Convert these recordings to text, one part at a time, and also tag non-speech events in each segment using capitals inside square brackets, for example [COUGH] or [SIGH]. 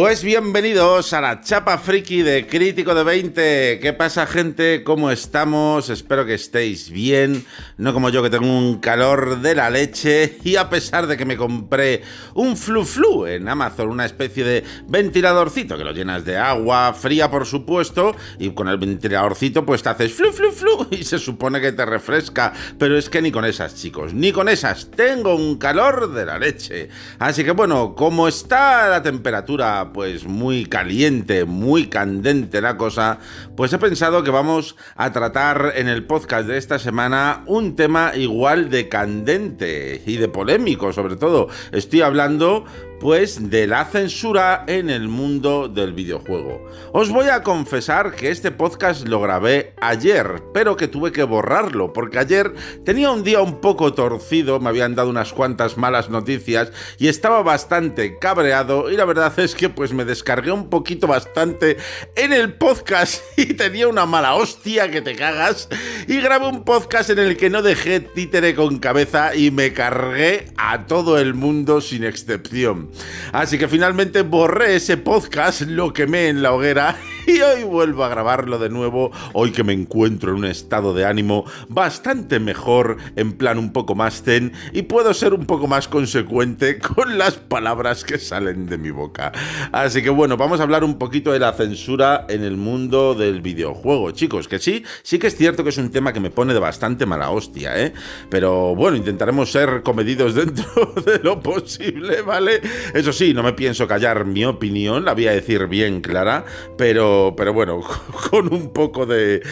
Pues bienvenidos a la chapa friki de Crítico de 20. ¿Qué pasa gente? ¿Cómo estamos? Espero que estéis bien. No como yo que tengo un calor de la leche y a pesar de que me compré un flu flu en Amazon, una especie de ventiladorcito que lo llenas de agua fría por supuesto y con el ventiladorcito pues te haces flu flu flu y se supone que te refresca. Pero es que ni con esas chicos, ni con esas. Tengo un calor de la leche. Así que bueno, como está la temperatura pues muy caliente, muy candente la cosa, pues he pensado que vamos a tratar en el podcast de esta semana un tema igual de candente y de polémico sobre todo. Estoy hablando pues de la censura en el mundo del videojuego. Os voy a confesar que este podcast lo grabé ayer, pero que tuve que borrarlo, porque ayer tenía un día un poco torcido, me habían dado unas cuantas malas noticias y estaba bastante cabreado y la verdad es que pues me descargué un poquito bastante en el podcast [LAUGHS] y tenía una mala hostia que te cagas y grabé un podcast en el que no dejé títere con cabeza y me cargué a todo el mundo sin excepción. Así que finalmente borré ese podcast, lo quemé en la hoguera y hoy vuelvo a grabarlo de nuevo, hoy que me encuentro en un estado de ánimo bastante mejor, en plan un poco más zen y puedo ser un poco más consecuente [LAUGHS] con las palabras que salen de mi boca. Así que bueno, vamos a hablar un poquito de la censura en el mundo del videojuego, chicos, que sí, sí que es cierto que es un tema que me pone de bastante mala hostia, ¿eh? Pero bueno, intentaremos ser comedidos [LAUGHS] dentro de lo posible, ¿vale? Eso sí, no me pienso callar mi opinión, la voy a decir bien clara, pero, pero bueno, [LAUGHS] con un poco de,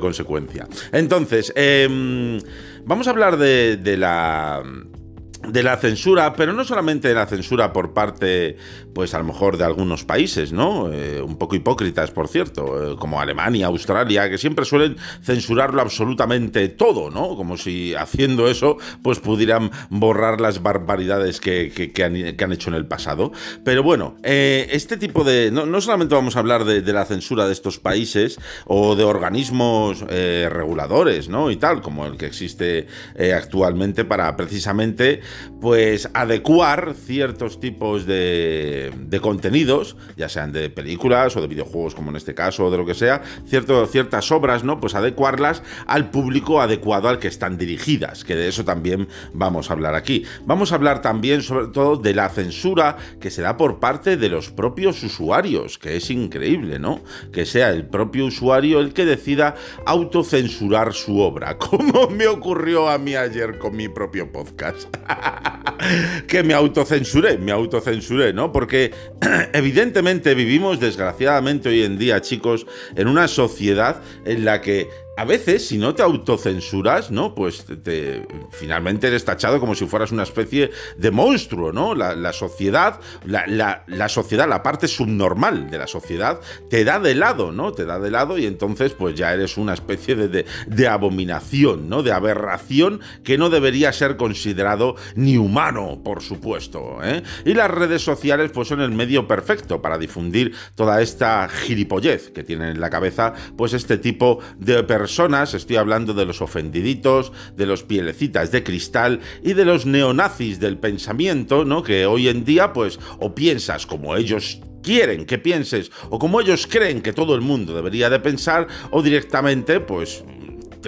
consecuencia. Entonces, em, vamos a hablar de la de la censura, pero no solamente de la censura por parte, pues a lo mejor de algunos países, ¿no? Eh, un poco hipócritas, por cierto, eh, como Alemania, Australia, que siempre suelen censurarlo absolutamente todo, ¿no? Como si haciendo eso, pues pudieran borrar las barbaridades que, han, hecho en el pasado. Pero bueno, eh, este tipo de... No, solamente vamos a hablar de, de, la censura de estos países o de organismos reguladores, ¿no? Y tal, como el que existe actualmente para precisamente pues adecuar ciertos tipos de, contenidos, ya sean de películas o de videojuegos, como en este caso, o de lo que sea, ciertas obras, ¿no? Pues adecuarlas al público adecuado al que están dirigidas, que de eso también vamos a hablar aquí. Vamos a hablar también, sobre todo, de la censura que se da por parte de los propios usuarios, que es increíble, ¿no? Que sea el propio usuario el que decida autocensurar su obra, [LAUGHS] como me ocurrió a mí ayer con mi propio podcast. [LAUGHS] [LAUGHS] que me autocensuré, me autocensuré, ¿no? Porque [CLEARS THROAT] evidentemente vivimos desgraciadamente hoy en día, chicos, en una sociedad en la que a veces, si no te autocensuras, ¿no? Pues te, finalmente eres tachado como si fueras una especie de monstruo, ¿no? La, sociedad, la, sociedad, la parte subnormal de la sociedad, te da de lado, ¿no? Te da de lado y entonces, pues ya eres una especie de, de abominación, ¿no? De aberración que no debería ser considerado ni humano, por supuesto, ¿eh? Y las redes sociales, pues son el medio perfecto para difundir toda esta gilipollez que tienen en la cabeza, pues este tipo de personas personas, estoy hablando de los ofendiditos, de los pielecitas de cristal y de los neonazis del pensamiento, ¿no? Que hoy en día, pues, o piensas como ellos quieren que pienses o como ellos creen que todo el mundo debería de pensar o directamente pues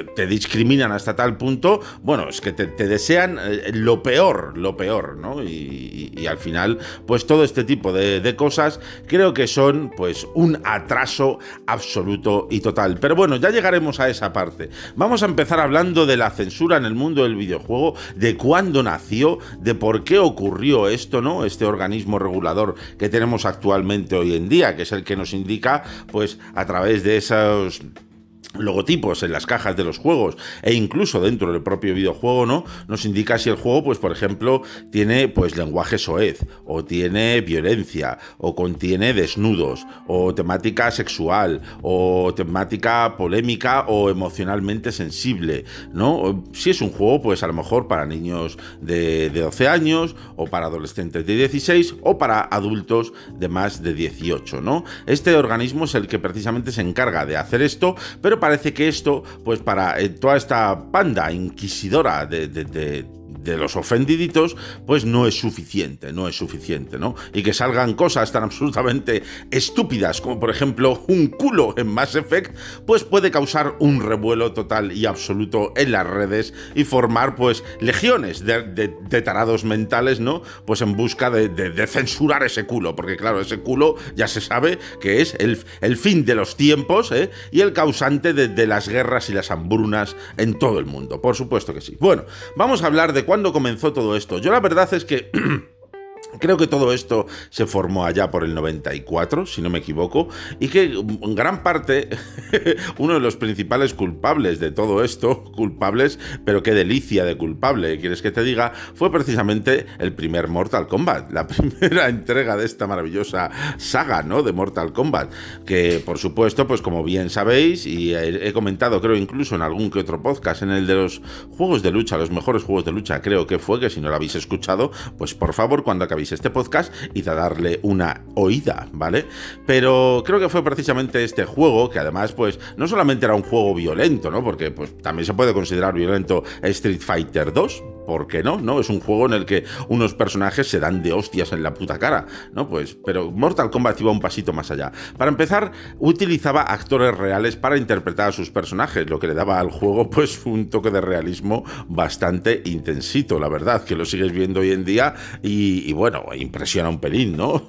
te, discriminan hasta tal punto, bueno, es que te, desean eh, lo peor, lo peor, ¿no? Y, al final, pues todo este tipo de, cosas creo que son pues un atraso absoluto y total. Pero bueno, ya llegaremos a esa parte. Vamos a empezar hablando de la censura en el mundo del videojuego, de cuándo nació, de por qué ocurrió esto, ¿no? Este organismo regulador que tenemos actualmente hoy en día, que es el que nos indica, pues a través de esos logotipos en las cajas de los juegos e incluso dentro del propio videojuego, ¿no? Nos indica si el juego, pues por ejemplo, tiene pues lenguaje soez, o tiene violencia, o contiene desnudos, o temática sexual, o temática polémica o emocionalmente sensible, ¿no? Si es un juego, pues a lo mejor para niños de, de 12 años, o para adolescentes de 16, o para adultos de más de 18, ¿no? Este organismo es el que precisamente se encarga de hacer esto, pero para parece que esto, pues para eh, toda esta panda inquisidora de, de los ofendiditos, pues no es suficiente, no es suficiente, ¿no? Y que salgan cosas tan absolutamente estúpidas como por ejemplo un culo en Mass Effect, pues puede causar un revuelo total y absoluto en las redes y formar pues legiones de, tarados mentales, ¿no? Pues en busca de, censurar ese culo, porque claro, ese culo ya se sabe que es el, el fin de los tiempos ¿eh? y el causante de las guerras y las hambrunas en todo el mundo, por supuesto que sí. Bueno, vamos a hablar de cuándo comenzó todo esto. Yo la verdad es que... [CLEARS THROAT] Creo que todo esto se formó allá por el 94, si no me equivoco, y que en gran parte [LAUGHS] uno de los principales culpables de todo esto, [LAUGHS] culpables, pero qué delicia de culpable, quieres que te diga, fue precisamente el primer Mortal Kombat, la [LAUGHS] primera entrega de esta maravillosa saga, ¿no? De Mortal Kombat, que por supuesto, pues como bien sabéis, y he comentado creo incluso en algún que otro podcast, en el de los juegos de lucha, los mejores juegos de lucha, creo que fue, que si no lo habéis escuchado, pues por favor, cuando acabéis este podcast y de darle una oída, ¿vale? Pero creo que fue precisamente este juego, que además, pues, no solamente era un juego violento, ¿no? Porque pues también se puede considerar violento Street Fighter 2, ¿por qué no? ¿No? Es un juego en el que unos personajes se dan de hostias en la puta cara, ¿no? Pues, pero Mortal Kombat iba un pasito más allá. Para empezar, utilizaba actores reales para interpretar a sus personajes, lo que le daba al juego, pues, un toque de realismo bastante intensito, la verdad, que lo sigues viendo hoy en día y, bueno, impresiona un pelín, ¿no?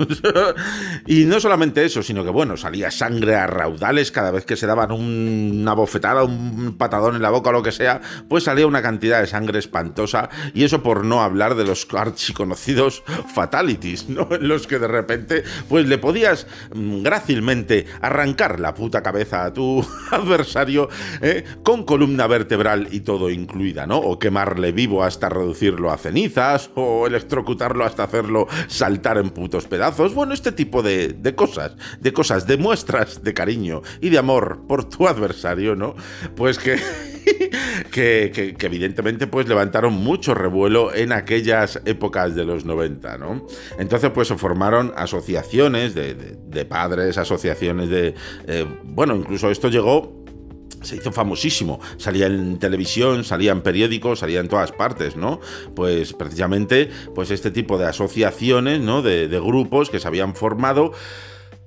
[LAUGHS] y no solamente eso, sino que, bueno, salía sangre a raudales cada vez que se daban una bofetada, un patadón en la boca o lo que sea, pues salía una cantidad de sangre espantosa y eso por no hablar de los archiconocidos fatalities, ¿no? En los que de repente, pues le podías mm, grácilmente arrancar la puta cabeza a tu [LAUGHS] adversario ¿eh? con columna vertebral y todo incluida, ¿no? O quemarle vivo hasta reducirlo a cenizas, o electrocutarlo hasta hacerlo saltar en putos pedazos. Bueno, este tipo de, de cosas, de cosas, de muestras de cariño y de amor por tu adversario, ¿no? Pues que [LAUGHS] que, evidentemente pues levantaron revuelo en aquellas épocas de los 90, ¿no? Entonces pues se formaron asociaciones de, padres, asociaciones de... Eh, bueno, incluso esto llegó se hizo famosísimo, salía en televisión, salía en periódicos, salía en todas partes, ¿no? Pues precisamente, pues este tipo de asociaciones, ¿no? De, de grupos que se habían formado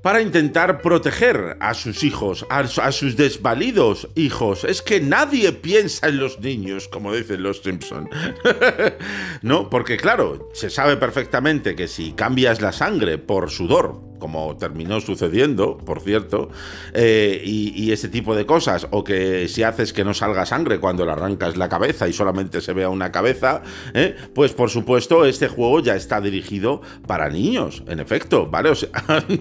para intentar proteger a sus hijos, a, sus desvalidos hijos. Es que nadie piensa en los niños, como dicen los Simpson. [LAUGHS] no, porque claro, se sabe perfectamente que si cambias la sangre por sudor, como terminó sucediendo, por cierto, eh, y, ese tipo de cosas, o que si haces que no salga sangre cuando le arrancas la cabeza y solamente se vea una cabeza, eh, pues por supuesto este juego ya está dirigido para niños, en efecto, ¿vale? O sea,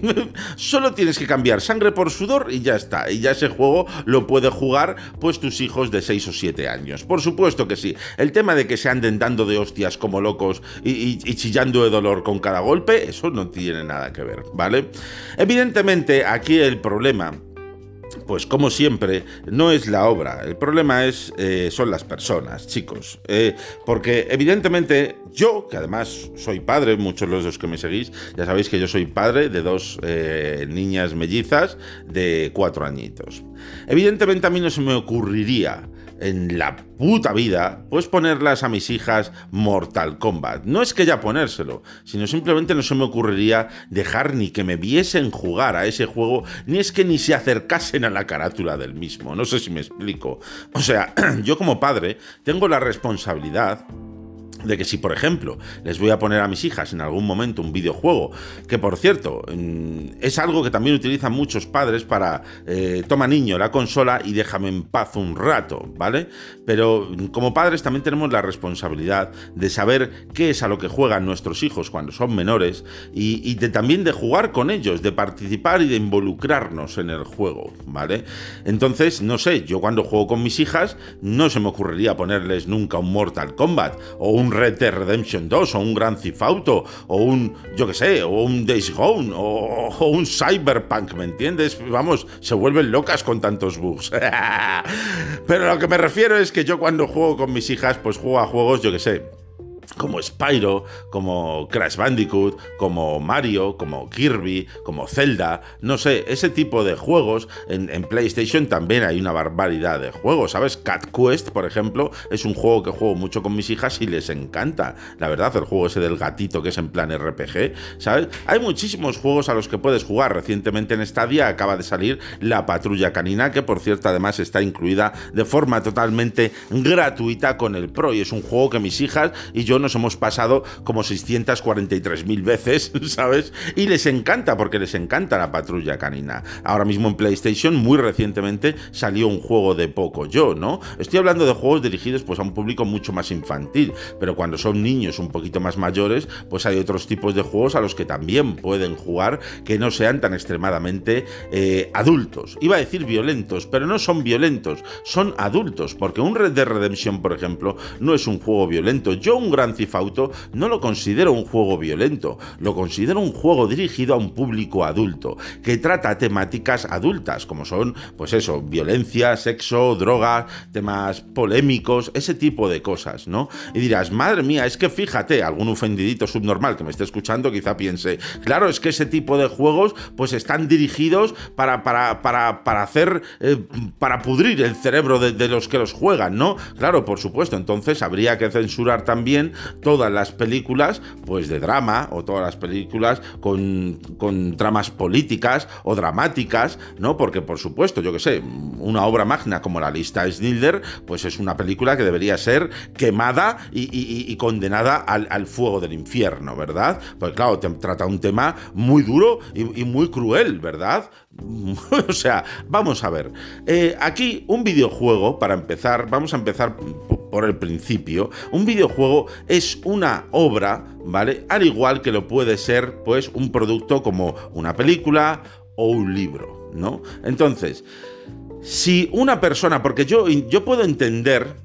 [LAUGHS] solo tienes que cambiar sangre por sudor y ya está, y ya ese juego lo puede jugar pues tus hijos de 6 o 7 años. Por supuesto que sí, el tema de que se anden dando de hostias como locos y chillando de dolor con cada golpe, eso no tiene nada que ver, ¿vale? Evidentemente, aquí el problema pues como siempre, no es la obra, el problema es, eh, son las personas, chicos. Eh, porque evidentemente yo, que además soy padre, muchos de los que me seguís, ya sabéis que yo soy padre de dos eh, niñas mellizas de cuatro añitos. Evidentemente a mí no se me ocurriría en la puta vida, pues ponerlas a mis hijas Mortal Kombat. No es que ya ponérselo, sino simplemente no se me ocurriría dejar ni que me viesen jugar a ese juego, ni es que ni se acercasen a la carátula del mismo. No sé si me explico. O sea, [CLEARS THROAT] yo como padre tengo la responsabilidad de que si, por ejemplo, les voy a poner a mis hijas en algún momento un videojuego, que por cierto, mm, es algo que también utilizan muchos padres para, eh, toma niño la consola y déjame en paz un rato, ¿vale? Pero mm, como padres también tenemos la responsabilidad de saber qué es a lo que juegan nuestros hijos cuando son menores y, de, también de jugar con ellos, de participar y de involucrarnos en el juego, ¿vale? Entonces, no sé, yo cuando juego con mis hijas no se me ocurriría ponerles nunca un Mortal Kombat o un Red Dead Redemption 2 o un Grand Theft Auto o un, yo que sé, o un Days Gone o, un Cyberpunk, ¿me entiendes? Vamos, se vuelven locas con tantos bugs. [LAUGHS] Pero lo que me refiero es que yo cuando juego con mis hijas, pues juego a juegos, yo que sé, como Spyro, como Crash Bandicoot, como Mario, como Kirby, como Zelda, no sé, ese tipo de juegos. En, PlayStation también hay una barbaridad de juegos, ¿sabes? Cat Quest, por ejemplo, es un juego que juego mucho con mis hijas y les encanta. La verdad, el juego ese del gatito que es en plan RPG, ¿sabes? Hay muchísimos juegos a los que puedes jugar. Recientemente en Stadia acaba de salir La Patrulla Canina, que por cierto además está incluida de forma totalmente gratuita con el Pro y es un juego que mis hijas y yo nos hemos pasado como 643.000 veces, [LAUGHS] ¿sabes? Y les encanta, porque les encanta la patrulla canina. Ahora mismo en PlayStation, muy recientemente, salió un juego de poco yo, ¿no? Estoy hablando de juegos dirigidos pues, a un público mucho más infantil, pero cuando son niños un poquito más mayores, pues hay otros tipos de juegos a los que también pueden jugar que no sean tan extremadamente eh, adultos. Iba a decir violentos, pero no son violentos, son adultos, porque un Red Dead Redemption, por ejemplo, no es un juego violento. Yo un Gran Auto no lo considero un juego violento, lo considero un juego dirigido a un público adulto, que trata temáticas adultas, como son, pues eso, violencia, sexo, drogas, temas polémicos, ese tipo de cosas, ¿no? Y dirás, madre mía, es que fíjate, algún ofendidito subnormal que me esté escuchando quizá piense, claro, es que ese tipo de juegos pues están dirigidos para, para, para, para hacer, eh, para pudrir el cerebro de, de los que los juegan, ¿no? Claro, por supuesto, entonces habría que censurar también todas las películas pues de drama o todas las películas con, con tramas políticas o dramáticas, ¿no? Porque por supuesto, yo que sé, una obra magna como la lista Snilder, pues es una película que debería ser quemada y, condenada al, fuego del infierno, ¿verdad? Pues claro, trata un tema muy duro y, muy cruel, ¿verdad? [LAUGHS] o sea, vamos a ver. Eh, aquí un videojuego, para empezar, vamos a empezar por el principio. Un videojuego es una obra, ¿vale? Al igual que lo puede ser, pues, un producto como una película o un libro, ¿no? Entonces, si una persona, porque yo, yo puedo entender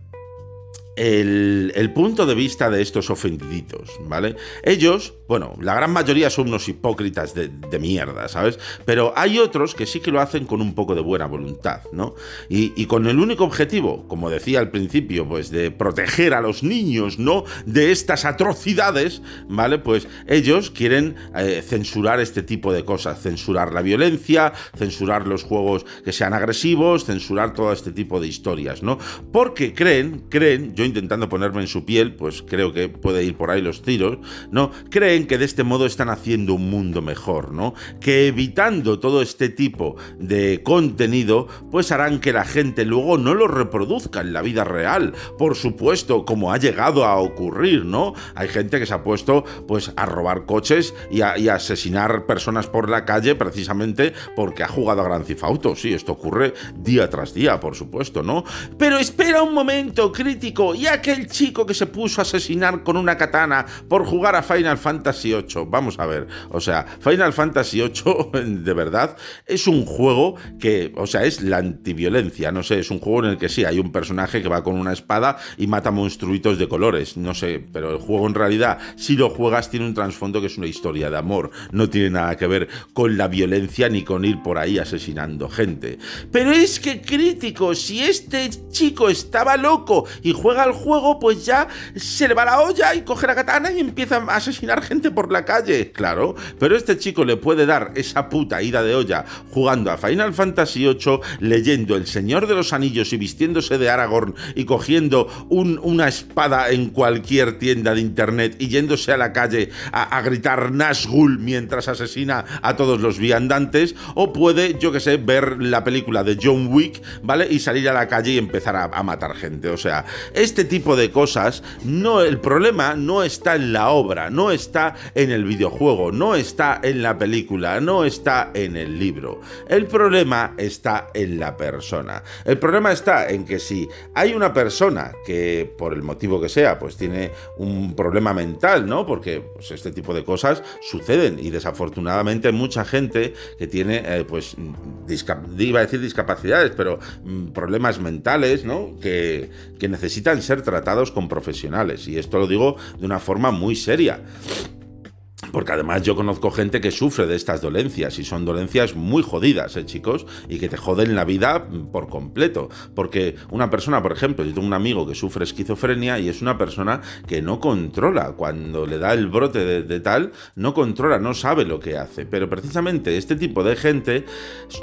el, punto de vista de estos ofendiditos, ¿vale? Ellos, bueno, la gran mayoría son unos hipócritas de, mierda, ¿sabes? Pero hay otros que sí que lo hacen con un poco de buena voluntad, ¿no? Y, con el único objetivo, como decía al principio, pues de proteger a los niños, ¿no? De estas atrocidades, ¿vale? Pues ellos quieren eh, censurar este tipo de cosas, censurar la violencia, censurar los juegos que sean agresivos, censurar todo este tipo de historias, ¿no? Porque creen, creen, yo intentando ponerme en su piel, pues creo que puede ir por ahí los tiros, ¿no? Creen que de este modo están haciendo un mundo mejor, ¿no? Que evitando todo este tipo de contenido, pues harán que la gente luego no lo reproduzca en la vida real. Por supuesto, como ha llegado a ocurrir, ¿no? Hay gente que se ha puesto, pues, a robar coches y a, asesinar personas por la calle precisamente porque ha jugado a Gran Auto. Sí, esto ocurre día tras día, por supuesto, ¿no? Pero espera un momento, crítico, y aquel chico que se puso a asesinar con una katana por jugar a Final Fantasy VIII. Vamos a ver, o sea, Final Fantasy VIII, [LAUGHS] de verdad, es un juego que, o sea, es la antiviolencia, no sé, es un juego en el que sí, hay un personaje que va con una espada y mata monstruitos de colores, no sé, pero el juego en realidad, si lo juegas, tiene un trasfondo que es una historia de amor, no tiene nada que ver con la violencia ni con ir por ahí asesinando gente. Pero es que crítico, si este chico estaba loco y juega al juego, pues ya se le va la olla y coge la katana y empieza a asesinar gente por la calle. Claro, pero este chico le puede dar esa puta ida de olla jugando a Final Fantasy VIII, leyendo El Señor de los Anillos y vistiéndose de Aragorn y cogiendo una espada en cualquier tienda de internet y yéndose a la calle a, gritar Nazgûl mientras asesina a todos los viandantes, o puede, yo que sé, ver la película de John Wick, ¿vale? Y salir a la calle y empezar a, a matar gente. O sea, este tipo de cosas, no, el problema no está en la obra, no está en el videojuego, no está en la película, no está en el libro. El problema está en la persona. El problema está en que si hay una persona que, por el motivo que sea, pues tiene un problema mental, ¿no? Porque pues, este tipo de cosas suceden y desafortunadamente mucha gente que tiene, eh, pues, iba a decir discapacidades, pero mm, problemas mentales, ¿no? Que, que necesitan ser tratados con profesionales. Y esto lo digo de una forma muy seria. Porque además yo conozco gente que sufre de estas dolencias y son dolencias muy jodidas, ¿eh, chicos? Y que te joden la vida por completo. Porque una persona, por ejemplo, yo tengo un amigo que sufre esquizofrenia y es una persona que no controla. Cuando le da el brote de, de tal, no controla, no sabe lo que hace. Pero precisamente este tipo de gente,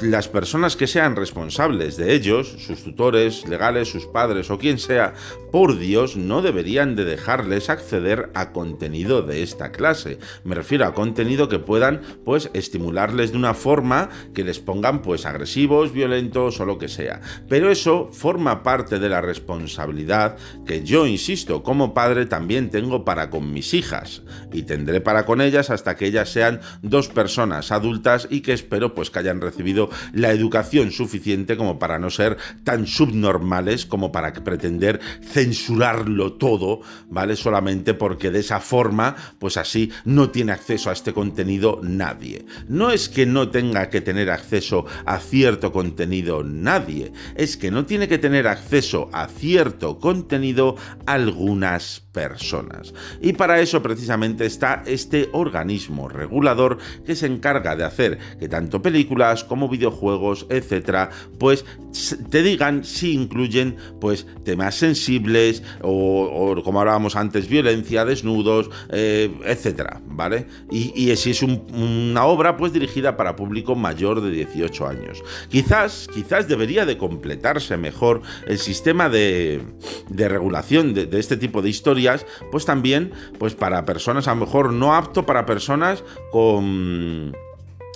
las personas que sean responsables de ellos, sus tutores legales, sus padres o quien sea, por Dios, no deberían de dejarles acceder a contenido de esta clase me refiero a contenido que puedan pues estimularles de una forma que les pongan pues agresivos, violentos o lo que sea. Pero eso forma parte de la responsabilidad que yo insisto como padre también tengo para con mis hijas y tendré para con ellas hasta que ellas sean dos personas adultas y que espero pues que hayan recibido la educación suficiente como para no ser tan subnormales como para pretender censurarlo todo, ¿vale? Solamente porque de esa forma pues así no tiene acceso a este contenido nadie. No es que no tenga que tener acceso a cierto contenido nadie, es que no tiene que tener acceso a cierto contenido algunas personas. Y para eso precisamente está este organismo regulador que se encarga de hacer que tanto películas como videojuegos, etcétera, pues te digan si incluyen pues temas sensibles o, como hablábamos antes, violencia, desnudos, eh, etcétera, Y, si es una obra pues dirigida para público mayor de 18 años. Quizás, quizás debería de completarse mejor el sistema de, regulación de, de este tipo de historias, pues también pues para personas a lo mejor no apto para personas con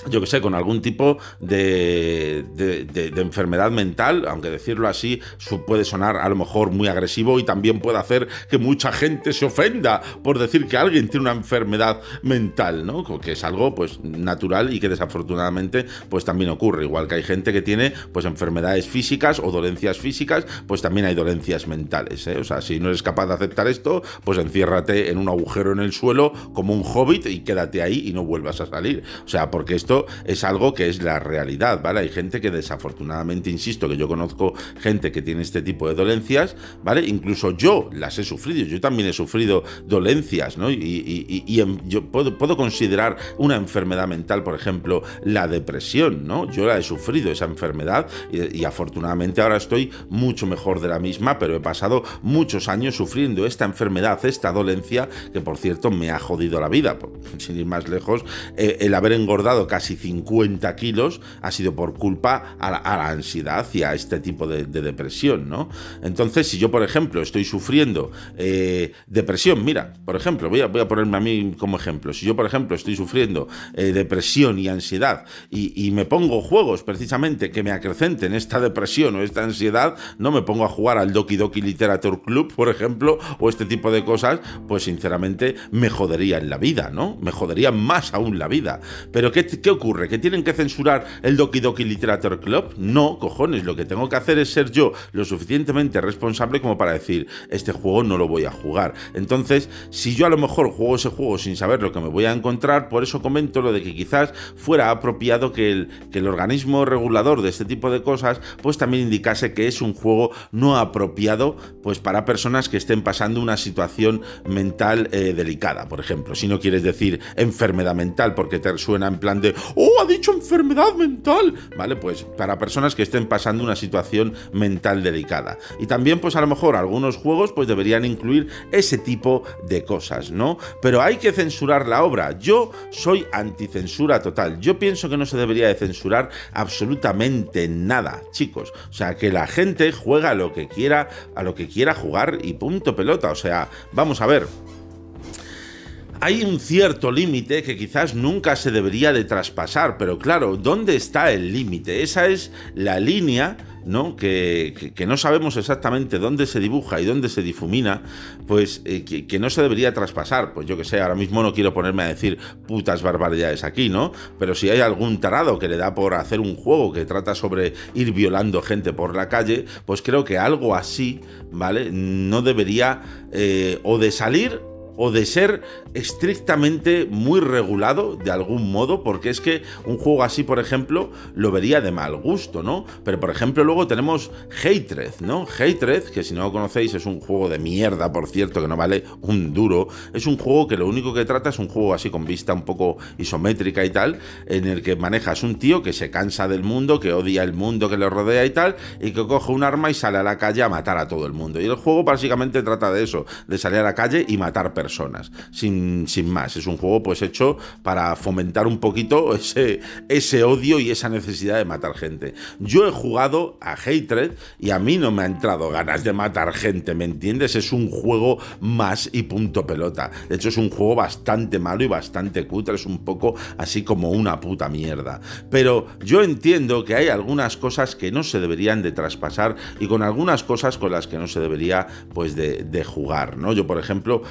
yo que sé, con algún tipo de, de, enfermedad mental, aunque decirlo así puede sonar a lo mejor muy agresivo y también puede hacer que mucha gente se ofenda por decir que alguien tiene una enfermedad mental, ¿no? Que es algo pues natural y que desafortunadamente pues también ocurre, igual que hay gente que tiene pues enfermedades físicas o dolencias físicas, pues también hay dolencias mentales, ¿eh? O sea, si no eres capaz de aceptar esto, pues enciérrate en un agujero en el suelo como un hobbit y quédate ahí y no vuelvas a salir. O sea, porque esto es algo que es la realidad, ¿vale? Hay gente que desafortunadamente, insisto, que yo conozco gente que tiene este tipo de dolencias, ¿vale? Incluso yo las he sufrido, yo también he sufrido dolencias, ¿no? Y, yo puedo, puedo, considerar una enfermedad mental, por ejemplo, la depresión, ¿no? Yo la he sufrido, esa enfermedad, y, afortunadamente ahora estoy mucho mejor de la misma, pero he pasado muchos años sufriendo esta enfermedad, esta dolencia, que por cierto me ha jodido la vida, sin ir más lejos, eh, el haber engordado casi 50 kilos ha sido por culpa a la, ansiedad y a este tipo de, depresión, ¿no? Entonces, si yo, por ejemplo, estoy sufriendo eh, depresión, mira, por ejemplo, voy a, voy a, ponerme a mí como ejemplo, si yo, por ejemplo, estoy sufriendo eh, depresión y ansiedad y, me pongo juegos precisamente que me acrecenten esta depresión o esta ansiedad, no me pongo a jugar al Doki Doki Literature Club, por ejemplo, o este tipo de cosas, pues sinceramente me jodería en la vida, ¿no? Me jodería más aún la vida. Pero ¿qué, qué ocurre? ¿Que tienen que censurar el Doki Doki Literature Club? No, cojones, lo que tengo que hacer es ser yo lo suficientemente responsable como para decir, este juego no lo voy a jugar. Entonces, si yo a lo mejor juego ese juego sin saber lo que me voy a encontrar, por eso comento lo de que quizás fuera apropiado que el, que el organismo regulador de este tipo de cosas, pues también indicase que es un juego no apropiado, pues para personas que estén pasando una situación mental eh, delicada, por ejemplo. Si no quieres decir enfermedad mental porque te suena en plan de, ¡Oh, ha dicho enfermedad mental! ¿Vale? Pues para personas que estén pasando una situación mental delicada. Y también, pues a lo mejor algunos juegos pues deberían incluir ese tipo de cosas, ¿no? Pero hay que censurar la obra. Yo soy anticensura total. Yo pienso que no se debería de censurar absolutamente nada, chicos. O sea, que la gente juega lo que quiera, a lo que quiera jugar y punto pelota. O sea, vamos a ver hay un cierto límite que quizás nunca se debería de traspasar, pero claro, ¿dónde está el límite? Esa es la línea ¿no? Que, no sabemos exactamente dónde se dibuja y dónde se difumina, pues eh, que, no se debería traspasar. Pues yo que sé, ahora mismo no quiero ponerme a decir putas barbaridades aquí, ¿no? Pero si hay algún tarado que le da por hacer un juego que trata sobre ir violando gente por la calle, pues creo que algo así, ¿vale? No debería eh, o de salir o de ser estrictamente muy regulado de algún modo, porque es que un juego así, por ejemplo, lo vería de mal gusto, ¿no? Pero por ejemplo, luego tenemos Hatred, ¿no? Hatred, que si no lo conocéis es un juego de mierda, por cierto, que no vale un duro. Es un juego que lo único que trata es un juego así con vista un poco isométrica y tal, en el que manejas un tío que se cansa del mundo, que odia el mundo que le rodea y tal, y que coge un arma y sale a la calle a matar a todo el mundo. Y el juego básicamente trata de eso, de salir a la calle y matar personas, sin, sin más. Es un juego pues hecho para fomentar un poquito [LAUGHS] ese, ese odio y esa necesidad de matar gente. Yo he jugado a Hatred y a mí no me ha entrado ganas de matar gente, ¿me entiendes? Es un juego más y punto pelota. De hecho es un juego bastante malo y bastante cutre, es un poco así como una puta mierda. Pero yo entiendo que hay algunas cosas que no se deberían de traspasar y con algunas cosas con las que no se debería pues de, jugar, ¿no? Yo por ejemplo,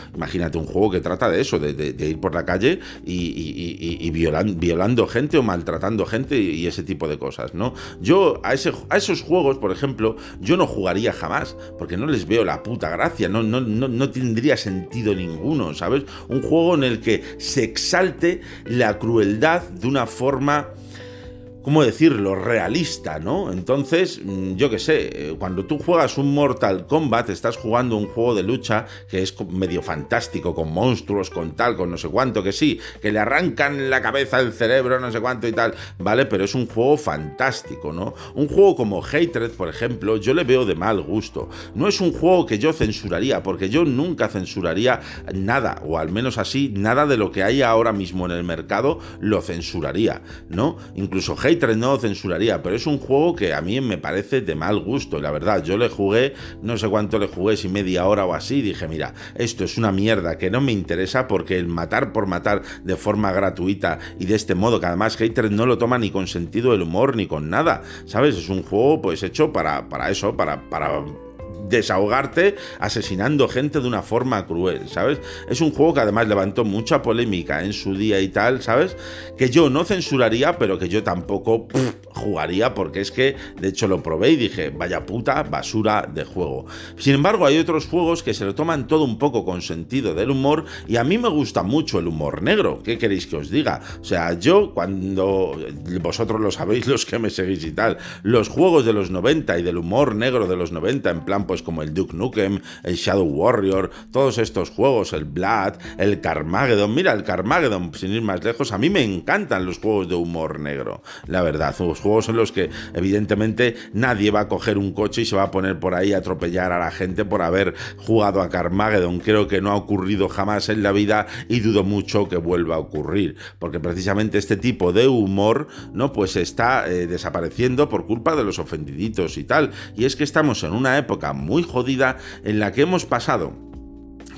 un juego que trata de eso, de, ir por la calle y, violando gente o maltratando gente y, ese tipo de cosas, ¿no? Yo a, esos juegos, por ejemplo, yo no jugaría jamás, porque no les veo la puta gracia, no tendría sentido ninguno, ¿sabes? Un juego en el que se exalte la crueldad de una forma ¿cómo decirlo?, realista, ¿no? Entonces, mm, yo qué sé, eh, cuando tú juegas un Mortal Kombat, estás jugando un juego de lucha que es medio fantástico, con monstruos, con tal, con no sé cuánto, que sí, que le arrancan la cabeza, el cerebro, no sé cuánto y tal, ¿vale? Pero es un juego fantástico, ¿no? Un juego como Hatred, por ejemplo, yo le veo de mal gusto. No es un juego que yo censuraría, porque yo nunca censuraría nada, o al menos así, nada de lo que hay ahora mismo en el mercado lo censuraría, ¿no? Incluso Hatred no censuraría, pero es un juego que a mí me parece de mal gusto. La verdad, yo le jugué, no sé cuánto le jugué, si media hora o así, dije, mira, esto es una mierda que no me interesa porque el matar por matar de forma gratuita y de este modo, que además Hater no lo toma ni con sentido del humor ni con nada, ¿sabes? Es un juego pues hecho para, para eso, para, para desahogarte asesinando gente de una forma cruel, ¿sabes? Es un juego que además levantó mucha polémica en su día y tal, ¿sabes? Que yo no censuraría, pero que yo tampoco jugaría porque es que, de hecho, lo probé y dije, vaya puta basura de juego. Sin embargo, hay otros juegos que se lo toman todo un poco con sentido del humor y a mí me gusta mucho el humor negro. ¿Qué queréis que os diga? O sea, yo cuando vosotros lo sabéis, [LAUGHS] los que me seguís y tal, los juegos de los 90 y del humor negro de los 90, en plan, pues como el Duke Nukem, el Shadow Warrior, todos estos juegos, el Blood, el Carmageddon. Mira, el Carmageddon, sin ir más lejos, a mí me encantan los juegos de humor negro, la verdad. Los juegos en los que, evidentemente, nadie va a coger un coche y se va a poner por ahí a atropellar a la gente por haber jugado a Carmageddon. Creo que no ha ocurrido jamás en la vida y dudo mucho que vuelva a ocurrir, porque precisamente este tipo de humor, ¿no? Pues está eh, desapareciendo por culpa de los ofendiditos y tal. Y es que estamos en una época muy jodida en la que hemos pasado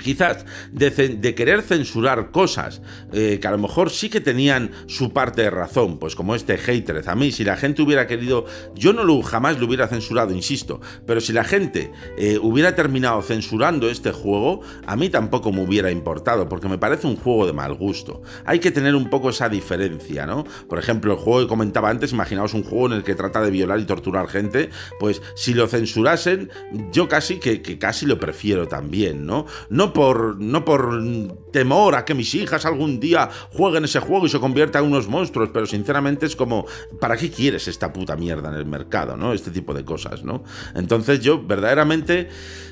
quizás de, querer censurar cosas eh, que a lo mejor sí que tenían su parte de razón, pues como este hater. A mí, si la gente hubiera querido, yo no lo jamás lo hubiera censurado, insisto, pero si la gente eh, hubiera terminado censurando este juego, a mí tampoco me hubiera importado, porque me parece un juego de mal gusto. Hay que tener un poco esa diferencia, ¿no? Por ejemplo, el juego que comentaba antes, imaginaos un juego en el que trata de violar y torturar gente, pues si lo censurasen, yo casi que, casi lo prefiero también. No no por temor a que mis hijas algún día jueguen ese juego y se conviertan en unos monstruos, pero sinceramente es como, ¿para qué quieres esta puta mierda en el mercado, no? Este tipo de cosas, ¿no? Entonces yo verdaderamente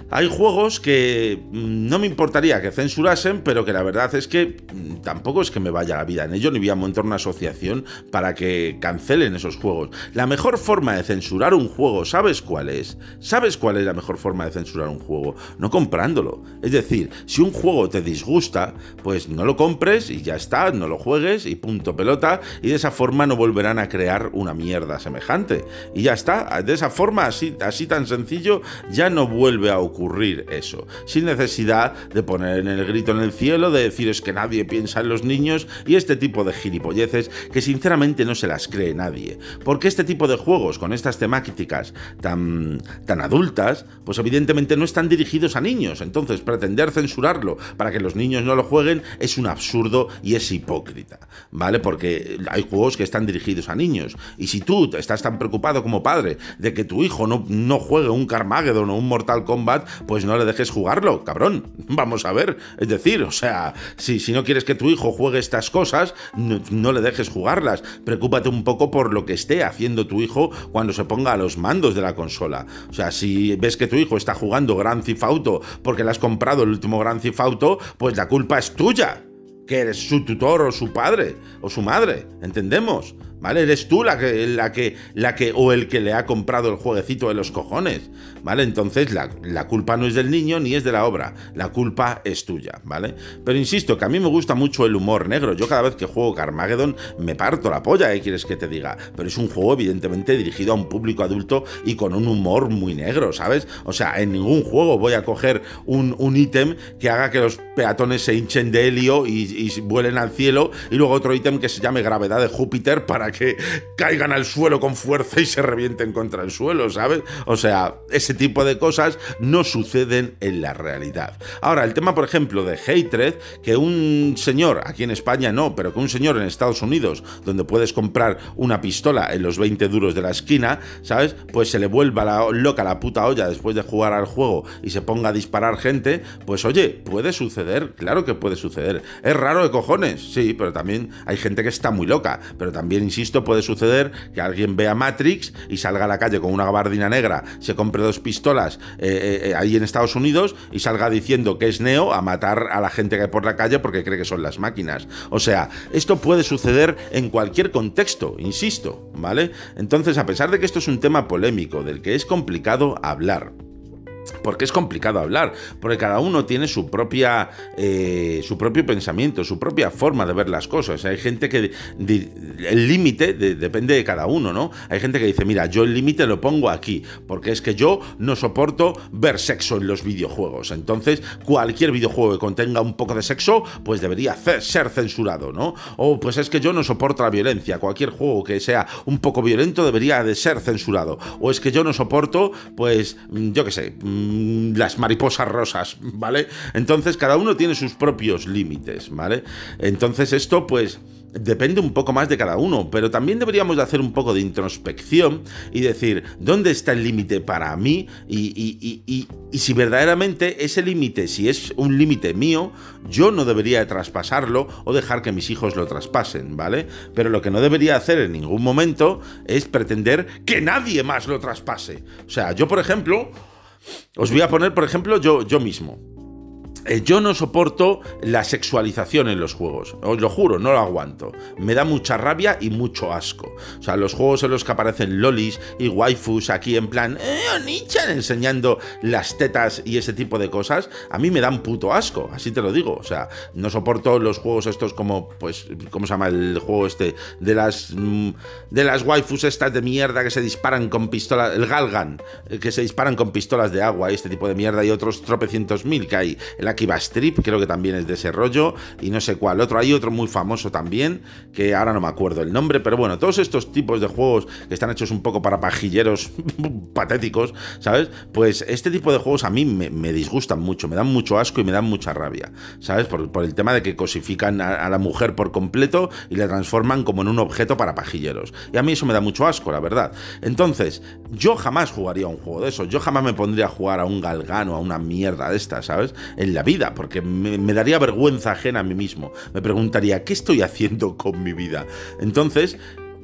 hay juegos que mm, no me importaría que censurasen, pero que la verdad es que mm, tampoco es que me vaya la vida en ello, ni voy a montar una asociación para que cancelen esos juegos. La mejor forma de censurar un juego, ¿sabes cuál es? ¿Sabes cuál es la mejor forma de censurar un juego? No comprándolo. Es decir, si un juego te disgusta, pues no lo compres y ya está, no lo juegues y punto pelota, y de esa forma no volverán a crear una mierda semejante. Y ya está, de esa forma, así, así tan sencillo, ya no vuelve a ocurrir ocurrir eso, sin necesidad de poner el grito en el cielo, de decir es que nadie piensa en los niños y este tipo de gilipolleces que sinceramente no se las cree nadie. Porque este tipo de juegos con estas temáticas tan, tan adultas, pues evidentemente no están dirigidos a niños, entonces pretender censurarlo para que los niños no lo jueguen es un absurdo y es hipócrita, ¿vale? Porque hay juegos que están dirigidos a niños y si tú estás tan preocupado como padre de que tu hijo no, no juegue un Carmageddon o un Mortal Kombat, pues no le dejes jugarlo, cabrón. Vamos a ver. Es decir, o sea, si, si no quieres que tu hijo juegue estas cosas, no, le dejes jugarlas. Preocúpate un poco por lo que esté haciendo tu hijo cuando se ponga a los mandos de la consola. O sea, si ves que tu hijo está jugando Grand Theft Auto porque le has comprado el último Grand Theft Auto, pues la culpa es tuya que eres su tutor o su padre o su madre, ¿entendemos? ¿Vale? Eres tú la que, la que, la que, o el que le ha comprado el jueguecito de los cojones, ¿vale? Entonces la, la, culpa no es del niño ni es de la obra, la culpa es tuya, ¿vale? Pero insisto, que a mí me gusta mucho el humor negro. Yo cada vez que juego Carmageddon me parto la polla, ¿eh? ¿Quieres que te diga? Pero es un juego evidentemente dirigido a un público adulto y con un humor muy negro, ¿sabes? O sea, en ningún juego voy a coger un ítem que haga que los peatones se hinchen de helio y, y vuelen al cielo y luego otro ítem que se llame gravedad de Júpiter para que caigan al suelo con fuerza y se revienten contra el suelo, ¿sabes? O sea, ese tipo de cosas no suceden en la realidad. Ahora, el tema, por ejemplo, de Hatred, que un señor, aquí en España no, pero que un señor en Estados Unidos, donde puedes comprar una pistola en los 20 duros de la esquina, ¿sabes? Pues se le vuelva loca la puta olla después de jugar al juego y se ponga a disparar gente, pues oye, puede suceder, claro que puede suceder. Es raro de cojones, sí, pero también hay gente que está muy loca, pero también insisto, puede suceder que alguien vea Matrix y salga a la calle con una gabardina negra, se compre dos pistolas eh, eh, ahí en Estados Unidos y salga diciendo que es Neo a matar a la gente que hay por la calle porque cree que son las máquinas. O sea, esto puede suceder en cualquier contexto, insisto, ¿vale? Entonces, a pesar de que esto es un tema polémico, del que es complicado hablar, porque es complicado hablar, porque cada uno tiene su propia eh, su propio pensamiento, su propia forma de ver las cosas. Hay gente que el límite depende de cada uno, ¿no? Hay gente que dice, mira, yo el límite lo pongo aquí, porque es que yo no soporto ver sexo en los videojuegos. Entonces, cualquier videojuego que contenga un poco de sexo, pues debería ser censurado, ¿no? O pues es que yo no soporto la violencia, cualquier juego que sea un poco violento debería de ser censurado. O es que yo no soporto, pues, yo qué sé, Mm, las mariposas rosas, ¿vale? Entonces cada uno tiene sus propios límites, ¿vale? Entonces esto pues depende un poco más de cada uno, pero también deberíamos de hacer un poco de introspección y decir, ¿dónde está el límite para mí? Y, si verdaderamente ese límite, si es un límite mío, yo no debería de traspasarlo o dejar que mis hijos lo traspasen, ¿vale? Pero lo que no debería hacer en ningún momento es pretender que nadie más lo traspase. O sea, yo por ejemplo os voy a poner, por ejemplo, yo, yo mismo. Eh, yo no soporto la sexualización en los juegos, os lo juro, no lo aguanto. Me da mucha rabia y mucho asco. O sea, los juegos en los que aparecen lolis y waifus aquí en plan, eh, Onichan, enseñando las tetas y ese tipo de cosas, a mí me dan puto asco, así te lo digo. O sea, no soporto los juegos estos como, pues, ¿cómo se llama el juego este? De las, mm, de las waifus estas de mierda que se disparan con pistolas, el Galgan, eh, que se disparan con pistolas de agua, y este tipo de mierda y otros tropecientos mil que hay en la Akiba Strip, creo que también es de ese rollo, y no sé cuál otro. Hay otro muy famoso también, que ahora no me acuerdo el nombre, pero bueno, todos estos tipos de juegos que están hechos un poco para pajilleros [LAUGHS] patéticos, ¿sabes? Pues este tipo de juegos a mí me, disgustan mucho, me dan mucho asco y me dan mucha rabia, ¿sabes? Por, el tema de que cosifican a, la mujer por completo y la transforman como en un objeto para pajilleros. Y a mí eso me da mucho asco, la verdad. Entonces, yo jamás jugaría un juego de eso, yo jamás me pondría a jugar a un galgano, a una mierda de esta, ¿sabes? En la vida, porque me, daría vergüenza ajena a mí mismo. Me preguntaría, ¿qué estoy haciendo con mi vida? Entonces,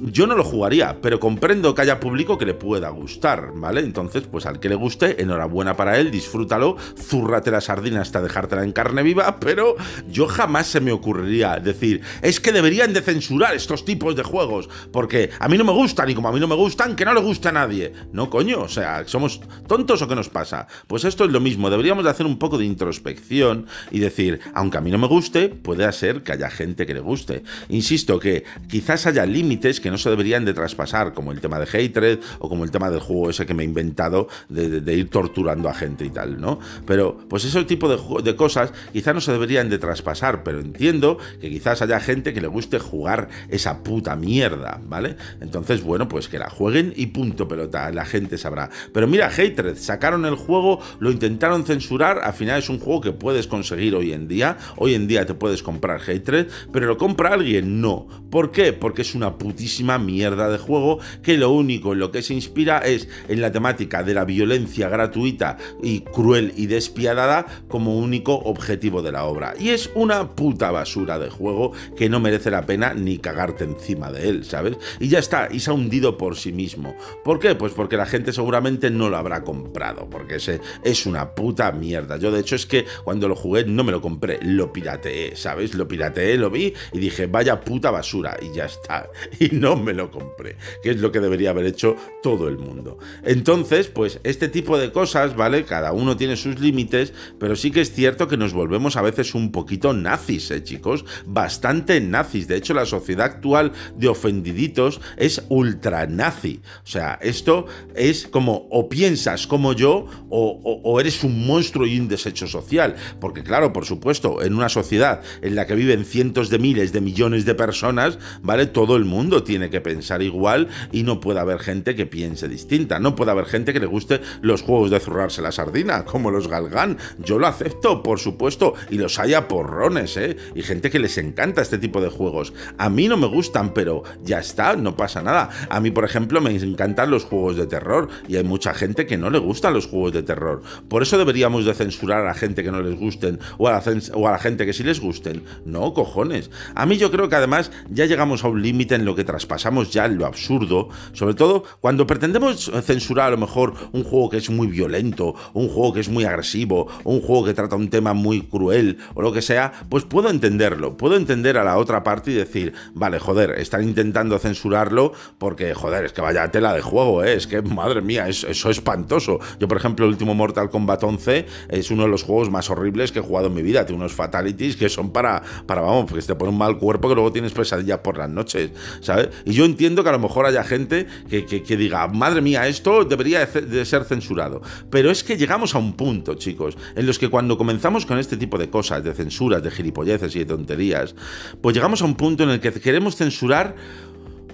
yo no lo jugaría, pero comprendo que haya público que le pueda gustar, ¿vale? Entonces, pues al que le guste, enhorabuena para él, disfrútalo, zúrrate la sardina hasta dejártela en carne viva, [LAUGHS] pero yo jamás se me ocurriría decir, es que deberían de censurar estos tipos de juegos, porque a mí no me gustan y como a mí no me gustan, que no le guste a nadie. No, coño, o sea, ¿somos tontos o qué nos pasa? Pues esto es lo mismo, deberíamos de hacer un poco de introspección y decir, aunque a mí no me guste, puede ser que haya gente que le guste. Insisto que quizás haya límites que no se deberían de traspasar, como el tema de Hatred o como el tema del juego ese que me he inventado de, ir torturando a gente y tal, ¿no? Pero pues ese tipo de, de cosas quizás no se deberían de traspasar, pero entiendo que quizás haya gente que le guste jugar esa puta mierda, ¿vale? Entonces, bueno, pues que la jueguen y punto pelota, la gente sabrá. Pero mira, Hatred, sacaron el juego, lo intentaron censurar, al final es un juego que puedes conseguir hoy en día, hoy en día te puedes comprar Hatred, pero lo compra alguien, no. ¿Por qué? Porque es una putísima mierda de juego que lo único en lo que se inspira es en la temática de la violencia gratuita y cruel y despiadada como único objetivo de la obra. Y es una puta basura de juego que no merece la pena ni cagarte encima de él, ¿sabes? Y ya está, y se ha hundido por sí mismo. ¿Por qué? Pues porque la gente seguramente no lo habrá comprado, porque ese es una puta mierda. Yo de hecho es que cuando lo jugué no me lo compré, lo pirateé, ¿sabes? Lo pirateé, lo vi y dije, vaya puta basura, y ya está. [LAUGHS] no me lo compré, que es lo que debería haber hecho todo el mundo. Entonces, pues este tipo de cosas, ¿vale? Cada uno tiene sus límites, pero sí que es cierto que nos volvemos a veces un poquito nazis, ¿eh, chicos? Bastante nazis. De hecho, la sociedad actual de ofendiditos es ultra nazi. O sea, esto es como o piensas como yo o, o eres un monstruo y un desecho social. Porque claro, por supuesto, en una sociedad en la que viven cientos de miles de millones de personas, ¿vale? Todo el mundo tiene que pensar igual y no puede haber gente que piense distinta. No puede haber gente que le guste los juegos de zurrarse la sardina, como los Galgán. Yo lo acepto, por supuesto, y los haya porrones, ¿eh? Y gente que les encanta este tipo de juegos. A mí no me gustan, pero ya está, no pasa nada. A mí, por ejemplo, me encantan los juegos de terror y hay mucha gente que no le gustan los juegos de terror. Por eso deberíamos de censurar a la gente que no les gusten o a la, o a la gente que sí les gusten. No, cojones. A mí yo creo que además ya llegamos a un límite en lo que traspasamos ya lo absurdo, sobre todo cuando pretendemos censurar a lo mejor un juego que es muy violento, un juego que es muy agresivo, un juego que trata un tema muy cruel o lo que sea, pues puedo entenderlo, puedo entender a la otra parte y decir, vale, joder, están intentando censurarlo porque, joder, es que vaya tela de juego, ¿eh? es que, madre mía, es, eso es espantoso. Yo, por ejemplo, el último Mortal Kombat 11 es uno de los juegos más horribles que he jugado en mi vida, tiene unos fatalities que son para, para vamos, porque te pone un mal cuerpo que luego tienes pesadillas por las noches, ¿sabes? Y yo entiendo que a lo mejor haya gente que, que, diga, madre mía, esto debería de ser censurado. Pero es que llegamos a un punto, chicos, en los que cuando comenzamos con este tipo de cosas, de censuras, de gilipolleces y de tonterías, pues llegamos a un punto en el que queremos censurar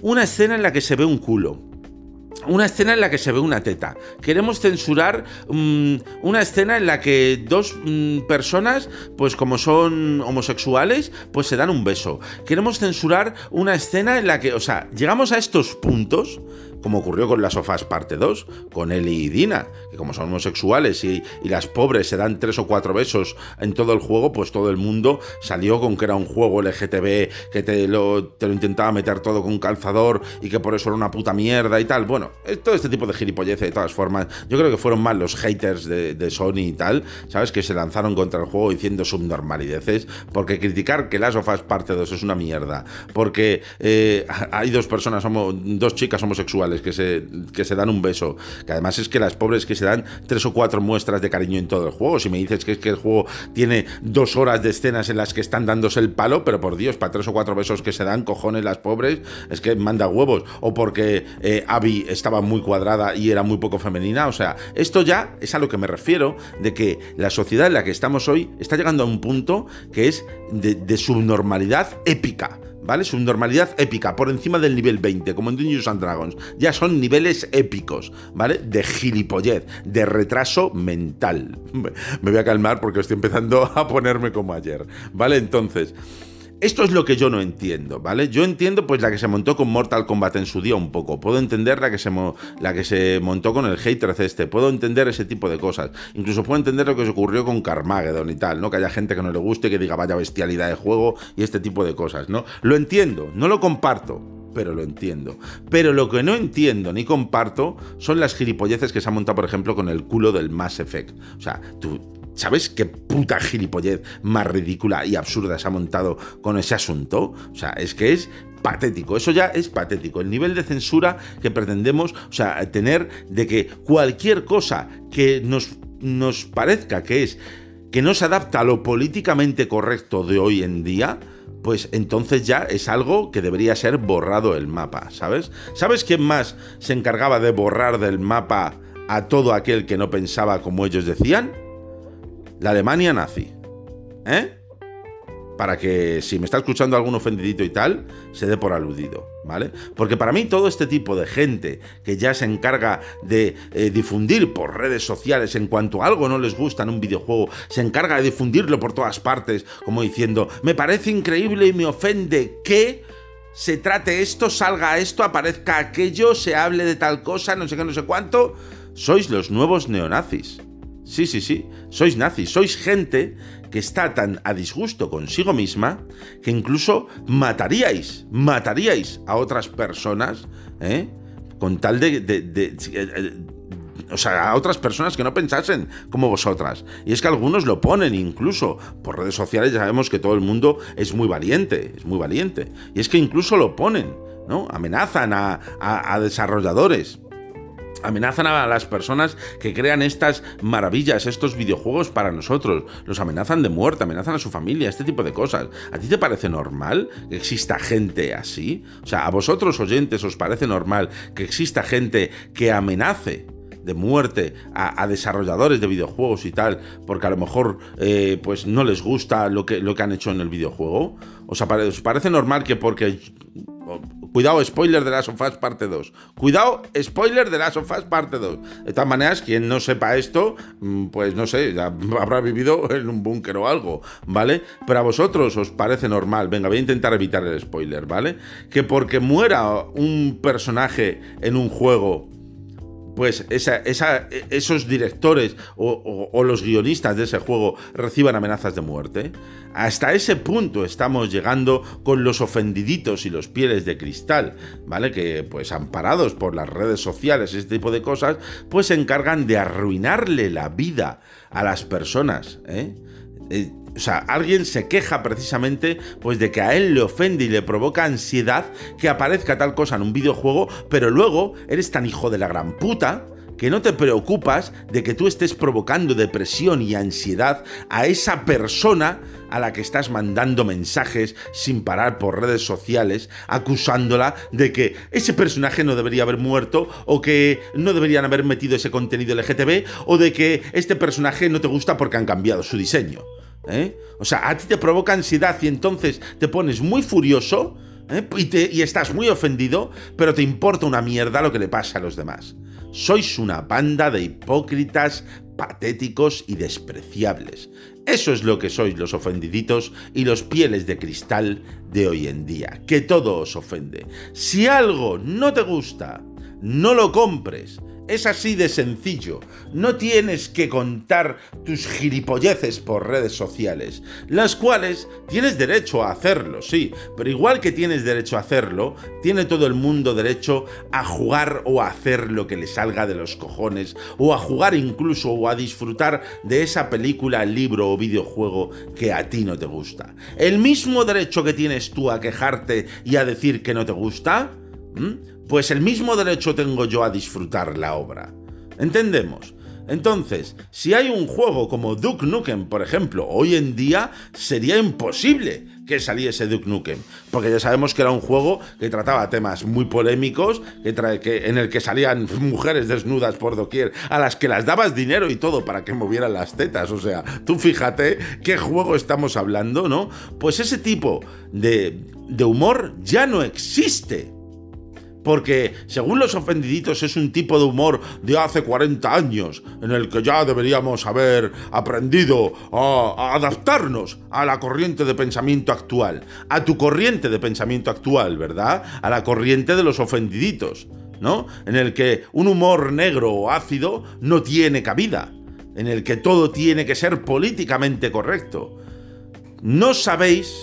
una escena en la que se ve un culo una escena en la que se ve una teta. Queremos censurar mm, una escena en la que dos mm, personas, pues como son homosexuales, pues se dan un beso. Queremos censurar una escena en la que, o sea, llegamos a estos puntos como ocurrió con las sofás parte 2, con Eli y Dina, que como son homosexuales y, las pobres se dan tres o cuatro besos en todo el juego, pues todo el mundo salió con que era un juego LGTB, que te lo, te lo intentaba meter todo con un calzador y que por eso era una puta mierda y tal. Bueno, todo este tipo de gilipollez de todas formas, yo creo que fueron más los haters de, Sony y tal, ¿sabes? Que se lanzaron contra el juego diciendo subnormalideces, porque criticar que las sofás parte 2 es una mierda, porque eh, hay dos personas, dos chicas homosexuales, que se, que se dan un beso. Que además es que las pobres que se dan tres o cuatro muestras de cariño en todo el juego. Si me dices que es que el juego tiene dos horas de escenas en las que están dándose el palo, pero por Dios, para tres o cuatro besos que se dan, cojones las pobres, es que manda huevos. O porque eh, Abby estaba muy cuadrada y era muy poco femenina. O sea, esto ya es a lo que me refiero, de que la sociedad en la que estamos hoy está llegando a un punto que es de, de subnormalidad épica. ¿Vale? normalidad épica, por encima del nivel 20, como en Dungeons and Dragons. Ya son niveles épicos, ¿vale? De gilipollez, de retraso mental. [LAUGHS] Me voy a calmar porque estoy empezando a ponerme como ayer, ¿vale? Entonces... Esto es lo que yo no entiendo, ¿vale? Yo entiendo pues la que se montó con Mortal Kombat en su día un poco. Puedo entender la que se, la que se montó con el hater este. Puedo entender ese tipo de cosas. Incluso puedo entender lo que se ocurrió con Carmageddon y tal, ¿no? Que haya gente que no le guste, que diga vaya bestialidad de juego y este tipo de cosas, ¿no? Lo entiendo, no lo comparto, pero lo entiendo. Pero lo que no entiendo ni comparto son las gilipolleces que se han montado, por ejemplo, con el culo del Mass Effect. O sea, tú ¿Sabes qué puta gilipollez más ridícula y absurda se ha montado con ese asunto? O sea, es que es patético, eso ya es patético. El nivel de censura que pretendemos, o sea, tener de que cualquier cosa que nos, nos parezca que es que no se adapta a lo políticamente correcto de hoy en día, pues entonces ya es algo que debería ser borrado el mapa, ¿sabes? ¿Sabes quién más se encargaba de borrar del mapa a todo aquel que no pensaba como ellos decían? La Alemania nazi. ¿Eh? Para que si me está escuchando algún ofendidito y tal, se dé por aludido, ¿vale? Porque para mí todo este tipo de gente que ya se encarga de eh, difundir por redes sociales en cuanto algo no les gusta en un videojuego, se encarga de difundirlo por todas partes, como diciendo, me parece increíble y me ofende que se trate esto, salga esto, aparezca aquello, se hable de tal cosa, no sé qué, no sé cuánto. Sois los nuevos neonazis. Sí, sí, sí, sois nazis, sois gente que está tan a disgusto consigo misma que incluso mataríais, mataríais a otras personas, ¿eh? Con tal de, de o sea, a otras personas que no pensasen como vosotras. Y es que algunos lo ponen incluso por redes sociales, ya sabemos que todo el mundo es muy valiente, es muy valiente. Y es que incluso lo ponen, ¿no? Amenazan a, a desarrolladores. Amenazan a las personas que crean estas maravillas, estos videojuegos para nosotros. Los amenazan de muerte, amenazan a su familia, este tipo de cosas. ¿A ti te parece normal que exista gente así? O sea, ¿a vosotros oyentes os parece normal que exista gente que amenace de muerte a, desarrolladores de videojuegos y tal, porque a lo mejor eh, pues no les gusta lo que, lo que han hecho en el videojuego. ¿Os, ¿Os parece normal que porque... Cuidado, spoiler de Last of Us parte 2. Cuidado, spoiler de Last of Us parte 2. De todas maneras, quien no sepa esto, mm, pues no sé, [LAUGHS] habrá vivido en un búnker o algo, ¿vale? Pero a vosotros os parece normal, venga, voy a intentar evitar el spoiler, ¿vale? Que porque muera un personaje en un juego pues esos directores o, los guionistas de ese juego reciban amenazas de muerte. Hasta ese punto estamos llegando con los ofendiditos y los pieles de cristal, ¿vale? Que pues amparados por las redes sociales, este tipo de cosas, pues se encargan de arruinarle la vida a las personas, ¿eh? O sea, alguien se queja precisamente pues de que a él le ofende y le provoca ansiedad que aparezca tal cosa en un videojuego, pero luego eres tan hijo de la gran puta que no te preocupas de que tú estés provocando depresión y ansiedad a esa persona a la que estás mandando mensajes sin parar por redes sociales, acusándola de que ese personaje no debería haber muerto, o que no deberían haber metido ese contenido LGTB, o de que este personaje no te gusta porque han cambiado su diseño. ¿Eh? O sea, a ti te provoca ansiedad y entonces te pones muy furioso ¿eh? y, estás muy ofendido, pero te importa una mierda lo que le pasa a los demás. Sois una banda de hipócritas, patéticos y despreciables. Eso es lo que sois los ofendiditos y los pieles de cristal de hoy en día, que todo os ofende. Si algo no te gusta, no lo compres, es así de sencillo. No tienes que contar tus gilipolleces por redes sociales, las cuales tienes derecho a hacerlo, sí, pero igual que tienes derecho a hacerlo, tiene todo el mundo derecho a jugar o a hacer lo que le salga de los cojones, o a jugar incluso o a disfrutar de esa película, libro o videojuego que a ti no te gusta. El mismo derecho que tienes tú a quejarte y a decir que no te gusta, pues el mismo derecho tengo yo a disfrutar la obra. ¿Entendemos? Entonces, si hay un juego como Duke Nukem, por ejemplo, hoy en día sería imposible que saliese Duke Nukem, porque ya sabemos que era un juego que trataba temas muy polémicos, que, en el que salían mujeres desnudas por doquier, a las que las dabas dinero y todo para que movieran las tetas, o sea, tú fíjate qué juego estamos hablando, ¿no? Pues ese tipo de, de humor ya no existe porque según los ofendiditos es un tipo de humor de hace 40 años, en el que ya deberíamos haber aprendido a, adaptarnos a la corriente de pensamiento actual, a tu corriente de pensamiento actual, ¿verdad? A la corriente de los ofendiditos, ¿no? En el que un humor negro o ácido no tiene cabida, en el que todo tiene que ser políticamente correcto. No sabéis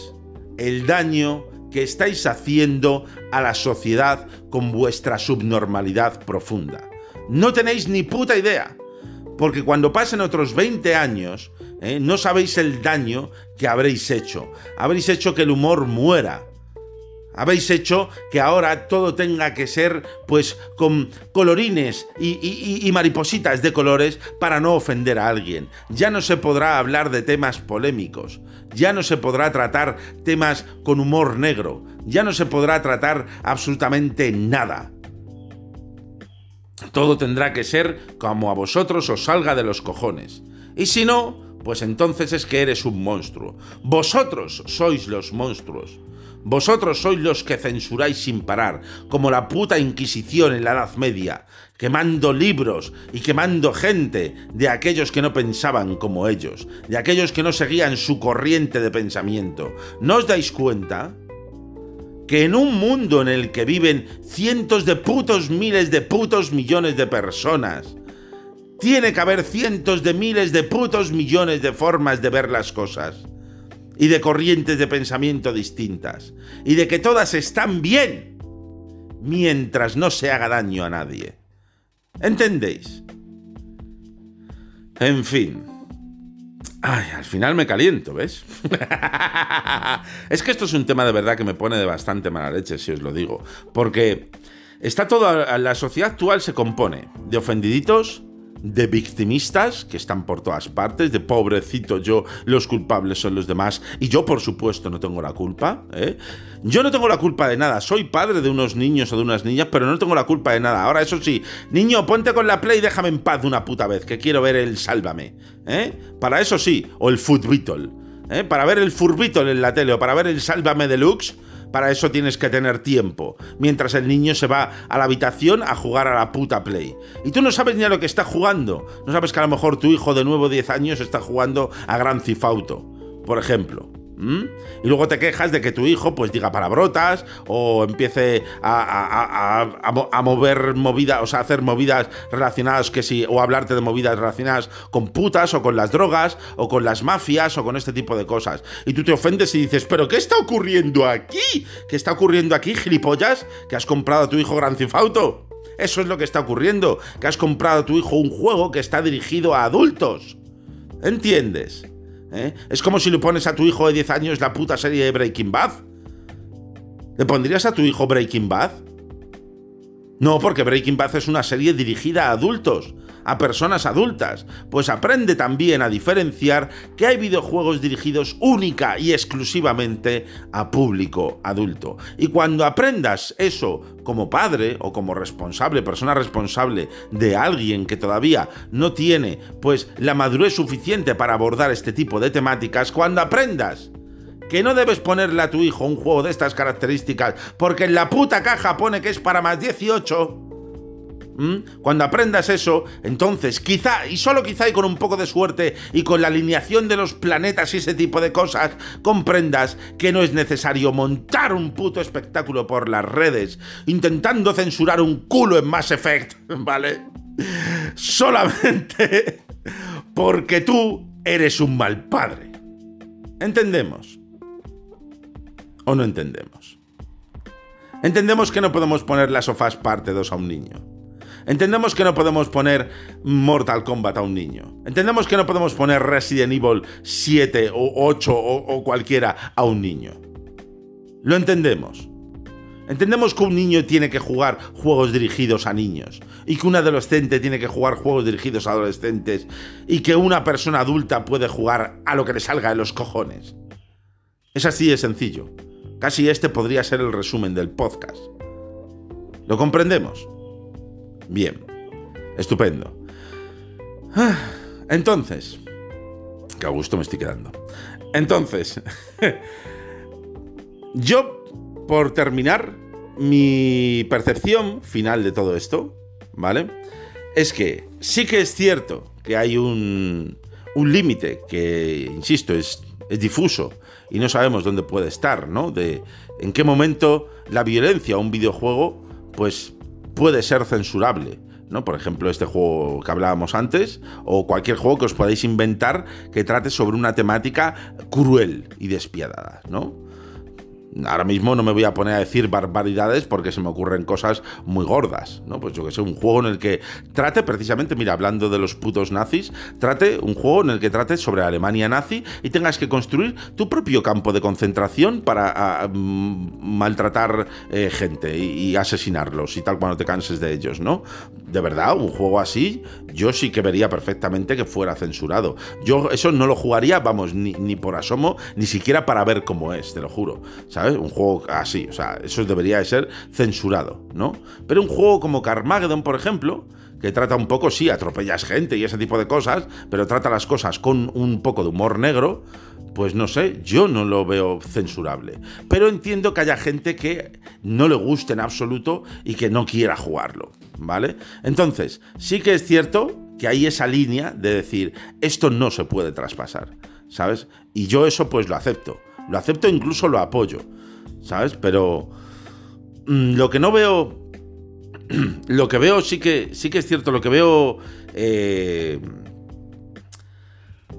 el daño que estáis haciendo a la sociedad con vuestra subnormalidad profunda. No tenéis ni puta idea. Porque cuando pasen otros 20 años, ¿eh? no sabéis el daño que habréis hecho. Habréis hecho que el humor muera. Habéis hecho que ahora todo tenga que ser, pues, con colorines y, maripositas de colores para no ofender a alguien. Ya no se podrá hablar de temas polémicos. Ya no se podrá tratar temas con humor negro. Ya no se podrá tratar absolutamente nada. Todo tendrá que ser como a vosotros os salga de los cojones. Y si no, pues entonces es que eres un monstruo. Vosotros sois los monstruos. Vosotros sois los que censuráis sin parar, como la puta Inquisición en la Edad Media, quemando libros y quemando gente de aquellos que no pensaban como ellos, de aquellos que no seguían su corriente de pensamiento. ¿No os dais cuenta? Que en un mundo en el que viven cientos de putos miles de putos millones de personas, tiene que haber cientos de miles de putos millones de formas de ver las cosas y de corrientes de pensamiento distintas y de que todas están bien mientras no se haga daño a nadie. ¿Entendéis? En fin. Ay, al final me caliento, ¿ves? [LAUGHS] es que esto es un tema de verdad que me pone de bastante mala leche, si os lo digo. Porque está todo. La sociedad actual se compone de ofendiditos de victimistas que están por todas partes, de pobrecito yo, los culpables son los demás y yo por supuesto no tengo la culpa. ¿eh? Yo no tengo la culpa de nada, soy padre de unos niños o de unas niñas, pero no tengo la culpa de nada. Ahora eso sí, niño, ponte con la play y déjame en paz de una puta vez, que quiero ver el Sálvame. ¿eh? Para eso sí, o el Footbeatle. ¿eh? Para ver el Furbeatle en la tele o para ver el Sálvame Deluxe para eso tienes que tener tiempo, mientras el niño se va a la habitación a jugar a la puta Play. Y tú no sabes ni a lo que está jugando. No sabes que a lo mejor tu hijo de nuevo 10 años está jugando a Gran Cifauto, por ejemplo. ¿Mm? Y luego te quejas de que tu hijo pues diga palabrotas o empiece a, mover movidas, o sea, hacer movidas relacionadas que sí, o hablarte de movidas relacionadas con putas o con las drogas o con las mafias o con este tipo de cosas. Y tú te ofendes y dices, pero ¿qué está ocurriendo aquí? ¿Qué está ocurriendo aquí, gilipollas? Que has comprado a tu hijo Gran Cifauto. Eso es lo que está ocurriendo, que has comprado a tu hijo un juego que está dirigido a adultos. ¿Entiendes? ¿Eh? Es como si le pones a tu hijo de 10 años la puta serie de Breaking Bad. ¿Le pondrías a tu hijo Breaking Bad? No, porque Breaking Bad es una serie dirigida a adultos, a personas adultas, pues aprende también a diferenciar que hay videojuegos dirigidos única y exclusivamente a público adulto. Y cuando aprendas eso como padre o como responsable, persona responsable de alguien que todavía no tiene pues la madurez suficiente para abordar este tipo de temáticas, cuando aprendas que no debes ponerle a tu hijo un juego de estas características porque en la puta caja pone que es para más 18. Cuando aprendas eso, entonces quizá, y solo quizá y con un poco de suerte y con la alineación de los planetas y ese tipo de cosas, comprendas que no es necesario montar un puto espectáculo por las redes intentando censurar un culo en Mass Effect, [LAUGHS] ¿vale? Solamente [LAUGHS] porque tú eres un mal padre. ¿Entendemos? o no entendemos. Entendemos que no podemos poner las sofás parte 2 a un niño. Entendemos que no podemos poner Mortal Kombat a un niño. Entendemos que no podemos poner Resident Evil 7 o 8 o, o cualquiera a un niño. Lo entendemos. Entendemos que un niño tiene que jugar juegos dirigidos a niños y que un adolescente tiene que jugar juegos dirigidos a adolescentes y que una persona adulta puede jugar a lo que le salga de los cojones. Es así de sencillo. Casi este podría ser el resumen del podcast. ¿Lo comprendemos? Bien, estupendo. Ah, entonces, qué a gusto me estoy quedando. Entonces, [LAUGHS] yo, por terminar, mi percepción final de todo esto, ¿vale? Es que sí que es cierto que hay un, un límite que, insisto, es, es difuso y no sabemos dónde puede estar, ¿no? De en qué momento la violencia o un videojuego, pues puede ser censurable. ¿no? Por ejemplo, este juego que hablábamos antes, o cualquier juego que os podáis inventar que trate sobre una temática cruel y despiadada, ¿no? Ahora mismo no me voy a poner a decir barbaridades porque se me ocurren cosas muy gordas, ¿no? Pues yo que sé, un juego en el que trate precisamente, mira, hablando de los putos nazis, trate un juego en el que trate sobre Alemania nazi y tengas que construir tu propio campo de concentración para mm, maltratar eh, gente y, asesinarlos y tal cuando te canses de ellos, ¿no? De verdad, un juego así, yo sí que vería perfectamente que fuera censurado. Yo eso no lo jugaría, vamos, ni, ni por asomo, ni siquiera para ver cómo es, te lo juro, ¿sabes? Un juego así, o sea, eso debería de ser censurado, ¿no? Pero un juego como Carmageddon, por ejemplo, que trata un poco, sí, atropellas gente y ese tipo de cosas, pero trata las cosas con un poco de humor negro, pues no sé, yo no lo veo censurable. Pero entiendo que haya gente que no le guste en absoluto y que no quiera jugarlo, ¿vale? Entonces, sí que es cierto que hay esa línea de decir, esto no se puede traspasar, ¿sabes? Y yo eso pues lo acepto Lo acepto, incluso lo apoyo. ¿Sabes? Pero mm, lo que no veo... [CLEARS THROAT] lo que veo sí que, sí que es cierto, lo que veo... Eh,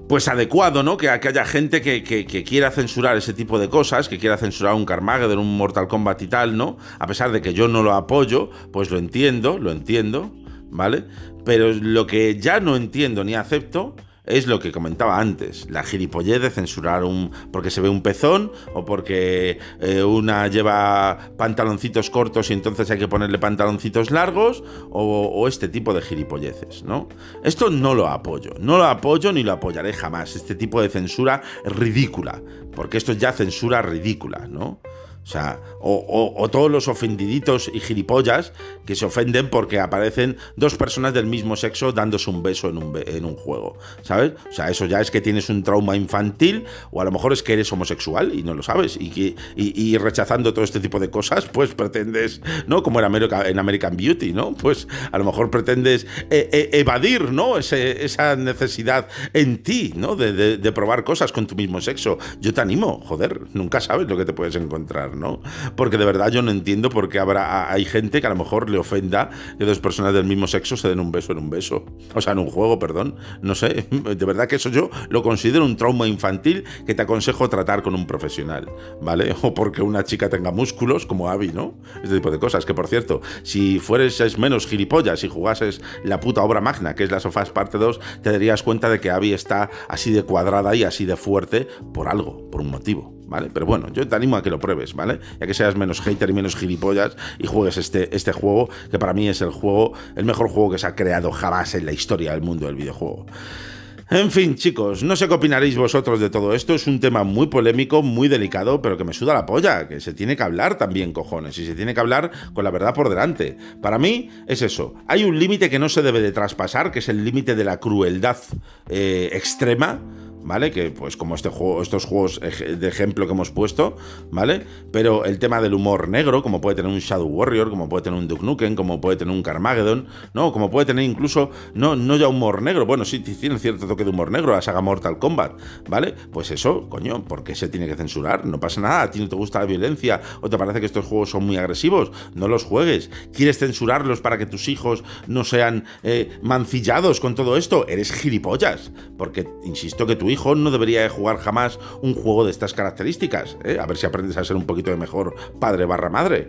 pues adecuado, ¿no? Que, haya gente que, quiera censurar ese tipo de cosas, que quiera censurar un Carmageddon, un Mortal Kombat y tal, ¿no? A pesar de que yo no lo apoyo, pues lo entiendo, lo entiendo, ¿vale? Pero lo que ya no entiendo ni acepto es lo que comentaba antes, la gilipollez de censurar un porque se ve un pezón o porque eh, una lleva pantaloncitos cortos y entonces hay que ponerle pantaloncitos largos o, este tipo de gilipolleces, ¿no? Esto no lo apoyo, no lo apoyo ni lo apoyaré jamás, este tipo de censura ridícula, porque esto es ya censura ridícula, ¿no? O sea, o, todos los ofendiditos y gilipollas que se ofenden porque aparecen dos personas del mismo sexo dándose un beso en un, en un juego, ¿sabes? O sea, eso ya es que tienes un trauma infantil o a lo mejor es que eres homosexual y no lo sabes y, que, y, rechazando todo este tipo de cosas, pues pretendes, ¿no? Como en, en American Beauty, ¿no? Pues a lo mejor pretendes eh, eh, evadir, ¿no? esa necesidad en ti, ¿no? De probar cosas con tu mismo sexo. Yo te animo, joder, nunca sabes lo que te puedes encontrar. Porque de verdad yo no entiendo por qué habrá, hay gente que a lo mejor le ofenda que dos personas del mismo sexo se den un beso en un beso. O sea, en un juego, perdón. No sé, [LAUGHS] de verdad que eso yo lo considero un trauma infantil que te aconsejo tratar con un profesional, ¿vale? [LAUGHS] O porque una chica tenga músculos, como Abby, ¿no? Este tipo de cosas. Que por cierto, si fueres menos gilipollas y jugases la puta obra magna, que es la Sofás parte 2, te darías cuenta de que Abby está así de cuadrada y así de fuerte por algo, por un motivo. ¿Vale? Pero bueno, yo te animo a que lo pruebes, ¿vale? Ya que seas menos hater y menos gilipollas y juegues este, este juego, que para mí es el juego, el mejor juego que se ha creado jamás en la historia del mundo del videojuego. En fin, chicos, no sé qué opinaréis vosotros de todo esto. Es un tema muy polémico, muy delicado, pero que me suda la polla, que se tiene que hablar también, cojones, y se tiene que hablar con la verdad por delante. Para mí es eso. Hay un límite que no se debe de traspasar, que es el límite de la crueldad eh, extrema ¿vale? Que pues como este juego, estos juegos de ejemplo que hemos puesto, ¿vale? Pero el tema del humor negro, como puede tener un Shadow Warrior, como puede tener un Duke Nukem, como puede tener un Carmageddon, ¿no? Como puede tener incluso, no, no ya humor negro, bueno, sí tiene cierto toque de humor negro, la saga Mortal Kombat, ¿vale? Pues eso, coño, ¿por qué se tiene que censurar? No pasa nada, a ti no te gusta la violencia o te parece que estos juegos son muy agresivos, no los juegues. ¿Quieres censurarlos para que tus hijos no sean eh, mancillados con todo esto? Eres gilipollas, porque insisto que hijo no debería jugar jamás un juego de estas características. ¿eh? A ver si aprendes a ser un poquito de mejor padre barra madre.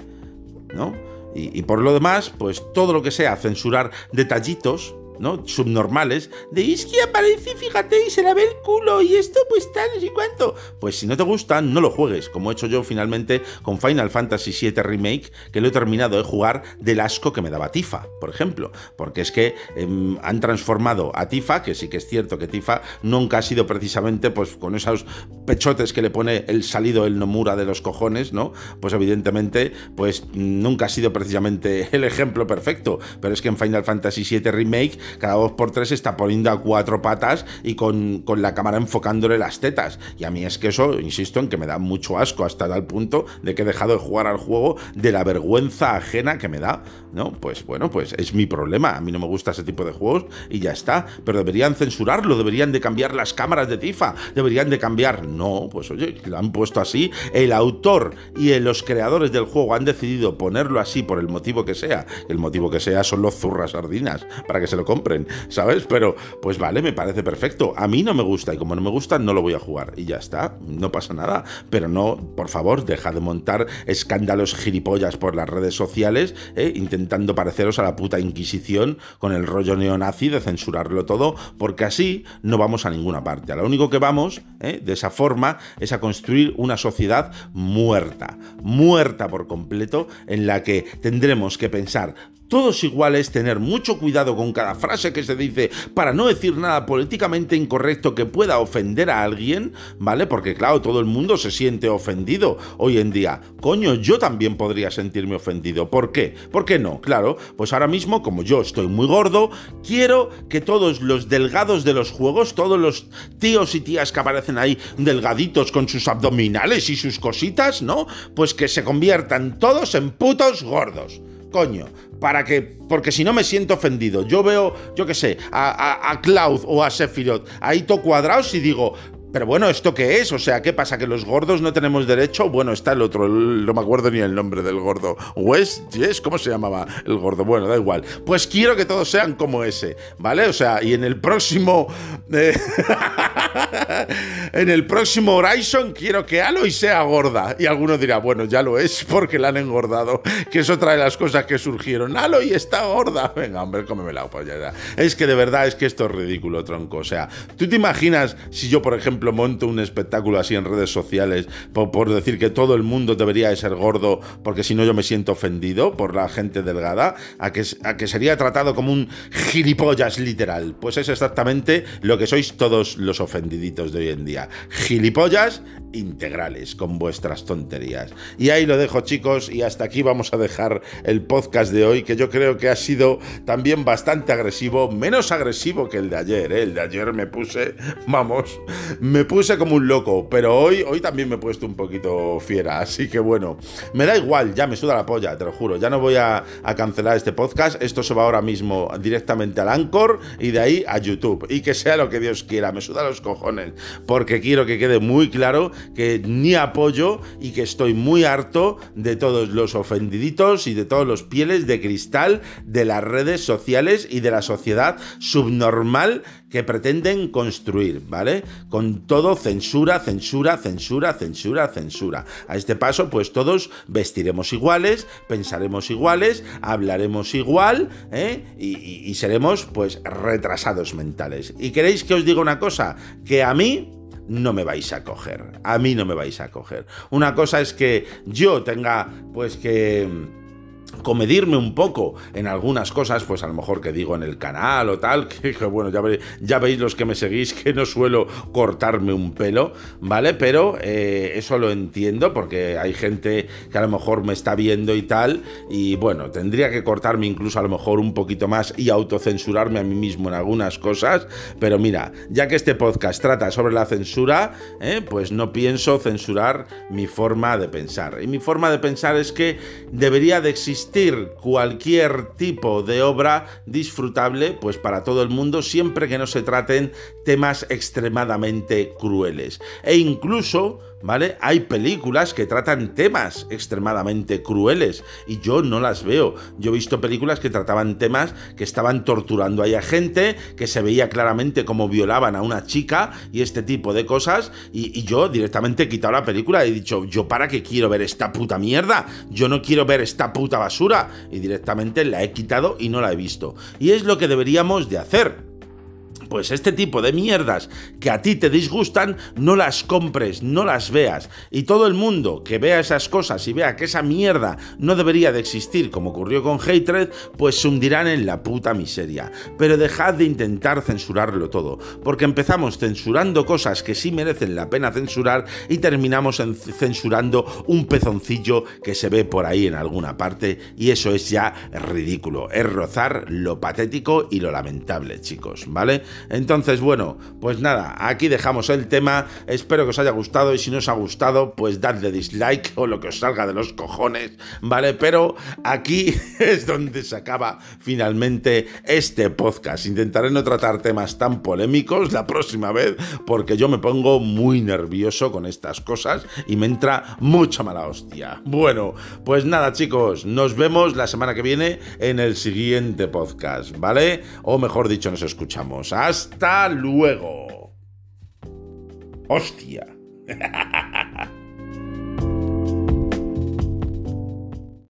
¿No? y, por lo demás, pues todo lo que sea censurar detallitos, ¿no? Subnormales, de es que aparece, fíjate, y se la ve el culo, y esto pues tal, y cuánto. Pues si no te gustan, no lo juegues, como he hecho yo finalmente con Final Fantasy VII Remake, que lo he terminado de jugar del asco que me daba Tifa, por ejemplo. Porque es que em, han transformado a Tifa, que sí que es cierto que Tifa nunca ha sido precisamente pues con esos pechotes que le pone el salido el Nomura de los cojones, ¿no? Pues evidentemente, pues nunca ha sido precisamente el ejemplo perfecto. Pero es que en Final Fantasy VII Remake cada dos por tres está poniendo a cuatro patas y con, la cámara enfocándole las tetas. Y a mí es que eso, insisto, en que me da mucho asco hasta tal punto de que he dejado de jugar al juego de la vergüenza ajena que me da. ¿No? Pues bueno, pues es mi problema. A mí no me gusta ese tipo de juegos y ya está. Pero deberían censurarlo, deberían de cambiar las cámaras de Tifa, deberían de cambiar. No, pues oye, lo han puesto así. El autor y los creadores del juego han decidido ponerlo así por el motivo que sea. El motivo que sea son los zurras sardinas, para que se lo compren ¿sabes? Pero, pues vale, me parece perfecto. A mí no me gusta y como no me gusta, no lo voy a jugar. Y ya está, no pasa nada. Pero no, por favor, deja de montar escándalos gilipollas por las redes sociales, ¿eh? intentando pareceros a la puta Inquisición con el rollo neonazi de censurarlo todo, porque así no vamos a ninguna parte. A lo único que vamos, ¿eh? de esa forma, es a construir una sociedad muerta, muerta por completo, en la que tendremos que pensar todos iguales, tener mucho cuidado con cada frase que se dice para no decir nada políticamente incorrecto que pueda ofender a alguien, ¿vale? Porque claro, todo el mundo se siente ofendido hoy en día. Coño, yo también podría sentirme ofendido. ¿Por qué? ¿Por qué no? Claro, pues ahora mismo, como yo estoy muy gordo, quiero que todos los delgados de los juegos, todos los tíos y tías que aparecen ahí delgaditos con sus abdominales y sus cositas, ¿no? Pues que se conviertan todos en putos gordos. Coño, para que, porque si no me siento ofendido. Yo veo, yo qué sé, a, a, Cloud o a Sephiroth ahí todo cuadrados y digo, pero bueno, ¿esto qué es? O sea, ¿qué pasa? ¿Que los gordos no tenemos derecho? Bueno, está el otro, no me acuerdo ni el nombre del gordo. West, yes, ¿cómo se llamaba el gordo? Bueno, da igual. Pues quiero que todos sean como ese, ¿vale? O sea, y en el próximo... Eh, [LAUGHS] en el próximo Horizon quiero que Aloy sea gorda. Y alguno dirá, bueno, ya lo es porque la han engordado. Que es otra de las cosas que surgieron. Aloy está gorda. Venga, hombre, cómeme la polla. Es que de verdad es que esto es ridículo, tronco. O sea, ¿tú te imaginas si yo, por ejemplo, monto un espectáculo así en redes sociales por, decir que todo el mundo debería de ser gordo porque si no yo me siento ofendido por la gente delgada, a que, a que sería tratado como un gilipollas literal. Pues es exactamente lo que sois todos los ofendiditos de hoy en día. Gilipollas integrales con vuestras tonterías. Y ahí lo dejo chicos y hasta aquí vamos a dejar el podcast de hoy que yo creo que ha sido también bastante agresivo, menos agresivo que el de ayer. ¿eh? El de ayer me puse, vamos, me puse como un loco, pero hoy, hoy también me he puesto un poquito fiera, así que bueno, me da igual, ya me suda la polla, te lo juro, ya no voy a, cancelar este podcast, esto se va ahora mismo directamente al Anchor y de ahí a YouTube, y que sea lo que Dios quiera, me suda los cojones, porque quiero que quede muy claro que ni apoyo y que estoy muy harto de todos los ofendiditos y de todos los pieles de cristal de las redes sociales y de la sociedad subnormal que pretenden construir, ¿vale? Con todo censura, censura, censura, censura, censura. A este paso, pues todos vestiremos iguales, pensaremos iguales, hablaremos igual, ¿eh? y, y seremos, pues, retrasados mentales. ¿Y queréis que os diga una cosa? Que a mí no me vais a coger. A mí no me vais a coger. Una cosa es que yo tenga, pues que comedirme un poco en algunas cosas, pues a lo mejor que digo en el canal o tal, [LAUGHS] que, bueno, ya, veis los que me seguís que no suelo cortarme un pelo, ¿vale? Pero eh, eso lo entiendo porque hay gente que a lo mejor me está viendo y tal, y bueno, tendría que cortarme incluso a lo mejor un poquito más y autocensurarme a mí mismo en algunas cosas, pero mira, ya que este podcast trata sobre la censura, ¿eh? pues no pienso censurar mi forma de pensar. Y mi forma de pensar es que debería de existir cualquier tipo de obra disfrutable, pues para todo el mundo, siempre que no se traten temas extremadamente crueles. E incluso ¿vale? Hay películas que tratan temas extremadamente crueles y yo no las veo. Yo he visto películas que trataban temas que estaban torturando a gente, que se veía claramente cómo violaban a una chica y este tipo de cosas y, y yo directamente he quitado la película y he dicho, yo para qué quiero ver esta puta mierda, yo no quiero ver esta puta y directamente la he quitado y no la he visto. Y es lo que deberíamos de hacer pues este tipo de mierdas que a ti te disgustan, no las compres, no las veas. Y todo el mundo que vea esas cosas y vea que esa mierda no debería de existir, como ocurrió con Hatred, pues se hundirán en la puta miseria. Pero dejad de intentar censurarlo todo, porque empezamos censurando cosas que sí merecen la pena censurar y terminamos censurando un pezoncillo que se ve por ahí en alguna parte y eso es ya ridículo, es rozar lo patético y lo lamentable, chicos, ¿vale? Entonces, bueno, pues nada, aquí dejamos el tema. Espero que os haya gustado y si no os ha gustado, pues dadle dislike o lo que os salga de los cojones, ¿vale? Pero aquí [LAUGHS] es donde se acaba finalmente este podcast. Intentaré no tratar temas tan polémicos la próxima vez porque yo me pongo muy nervioso con estas cosas y me entra mucha mala hostia. Bueno, pues nada chicos, nos vemos la semana que viene en el siguiente podcast, ¿vale? O mejor dicho, nos escuchamos. Hasta luego. Hostia. [LAUGHS]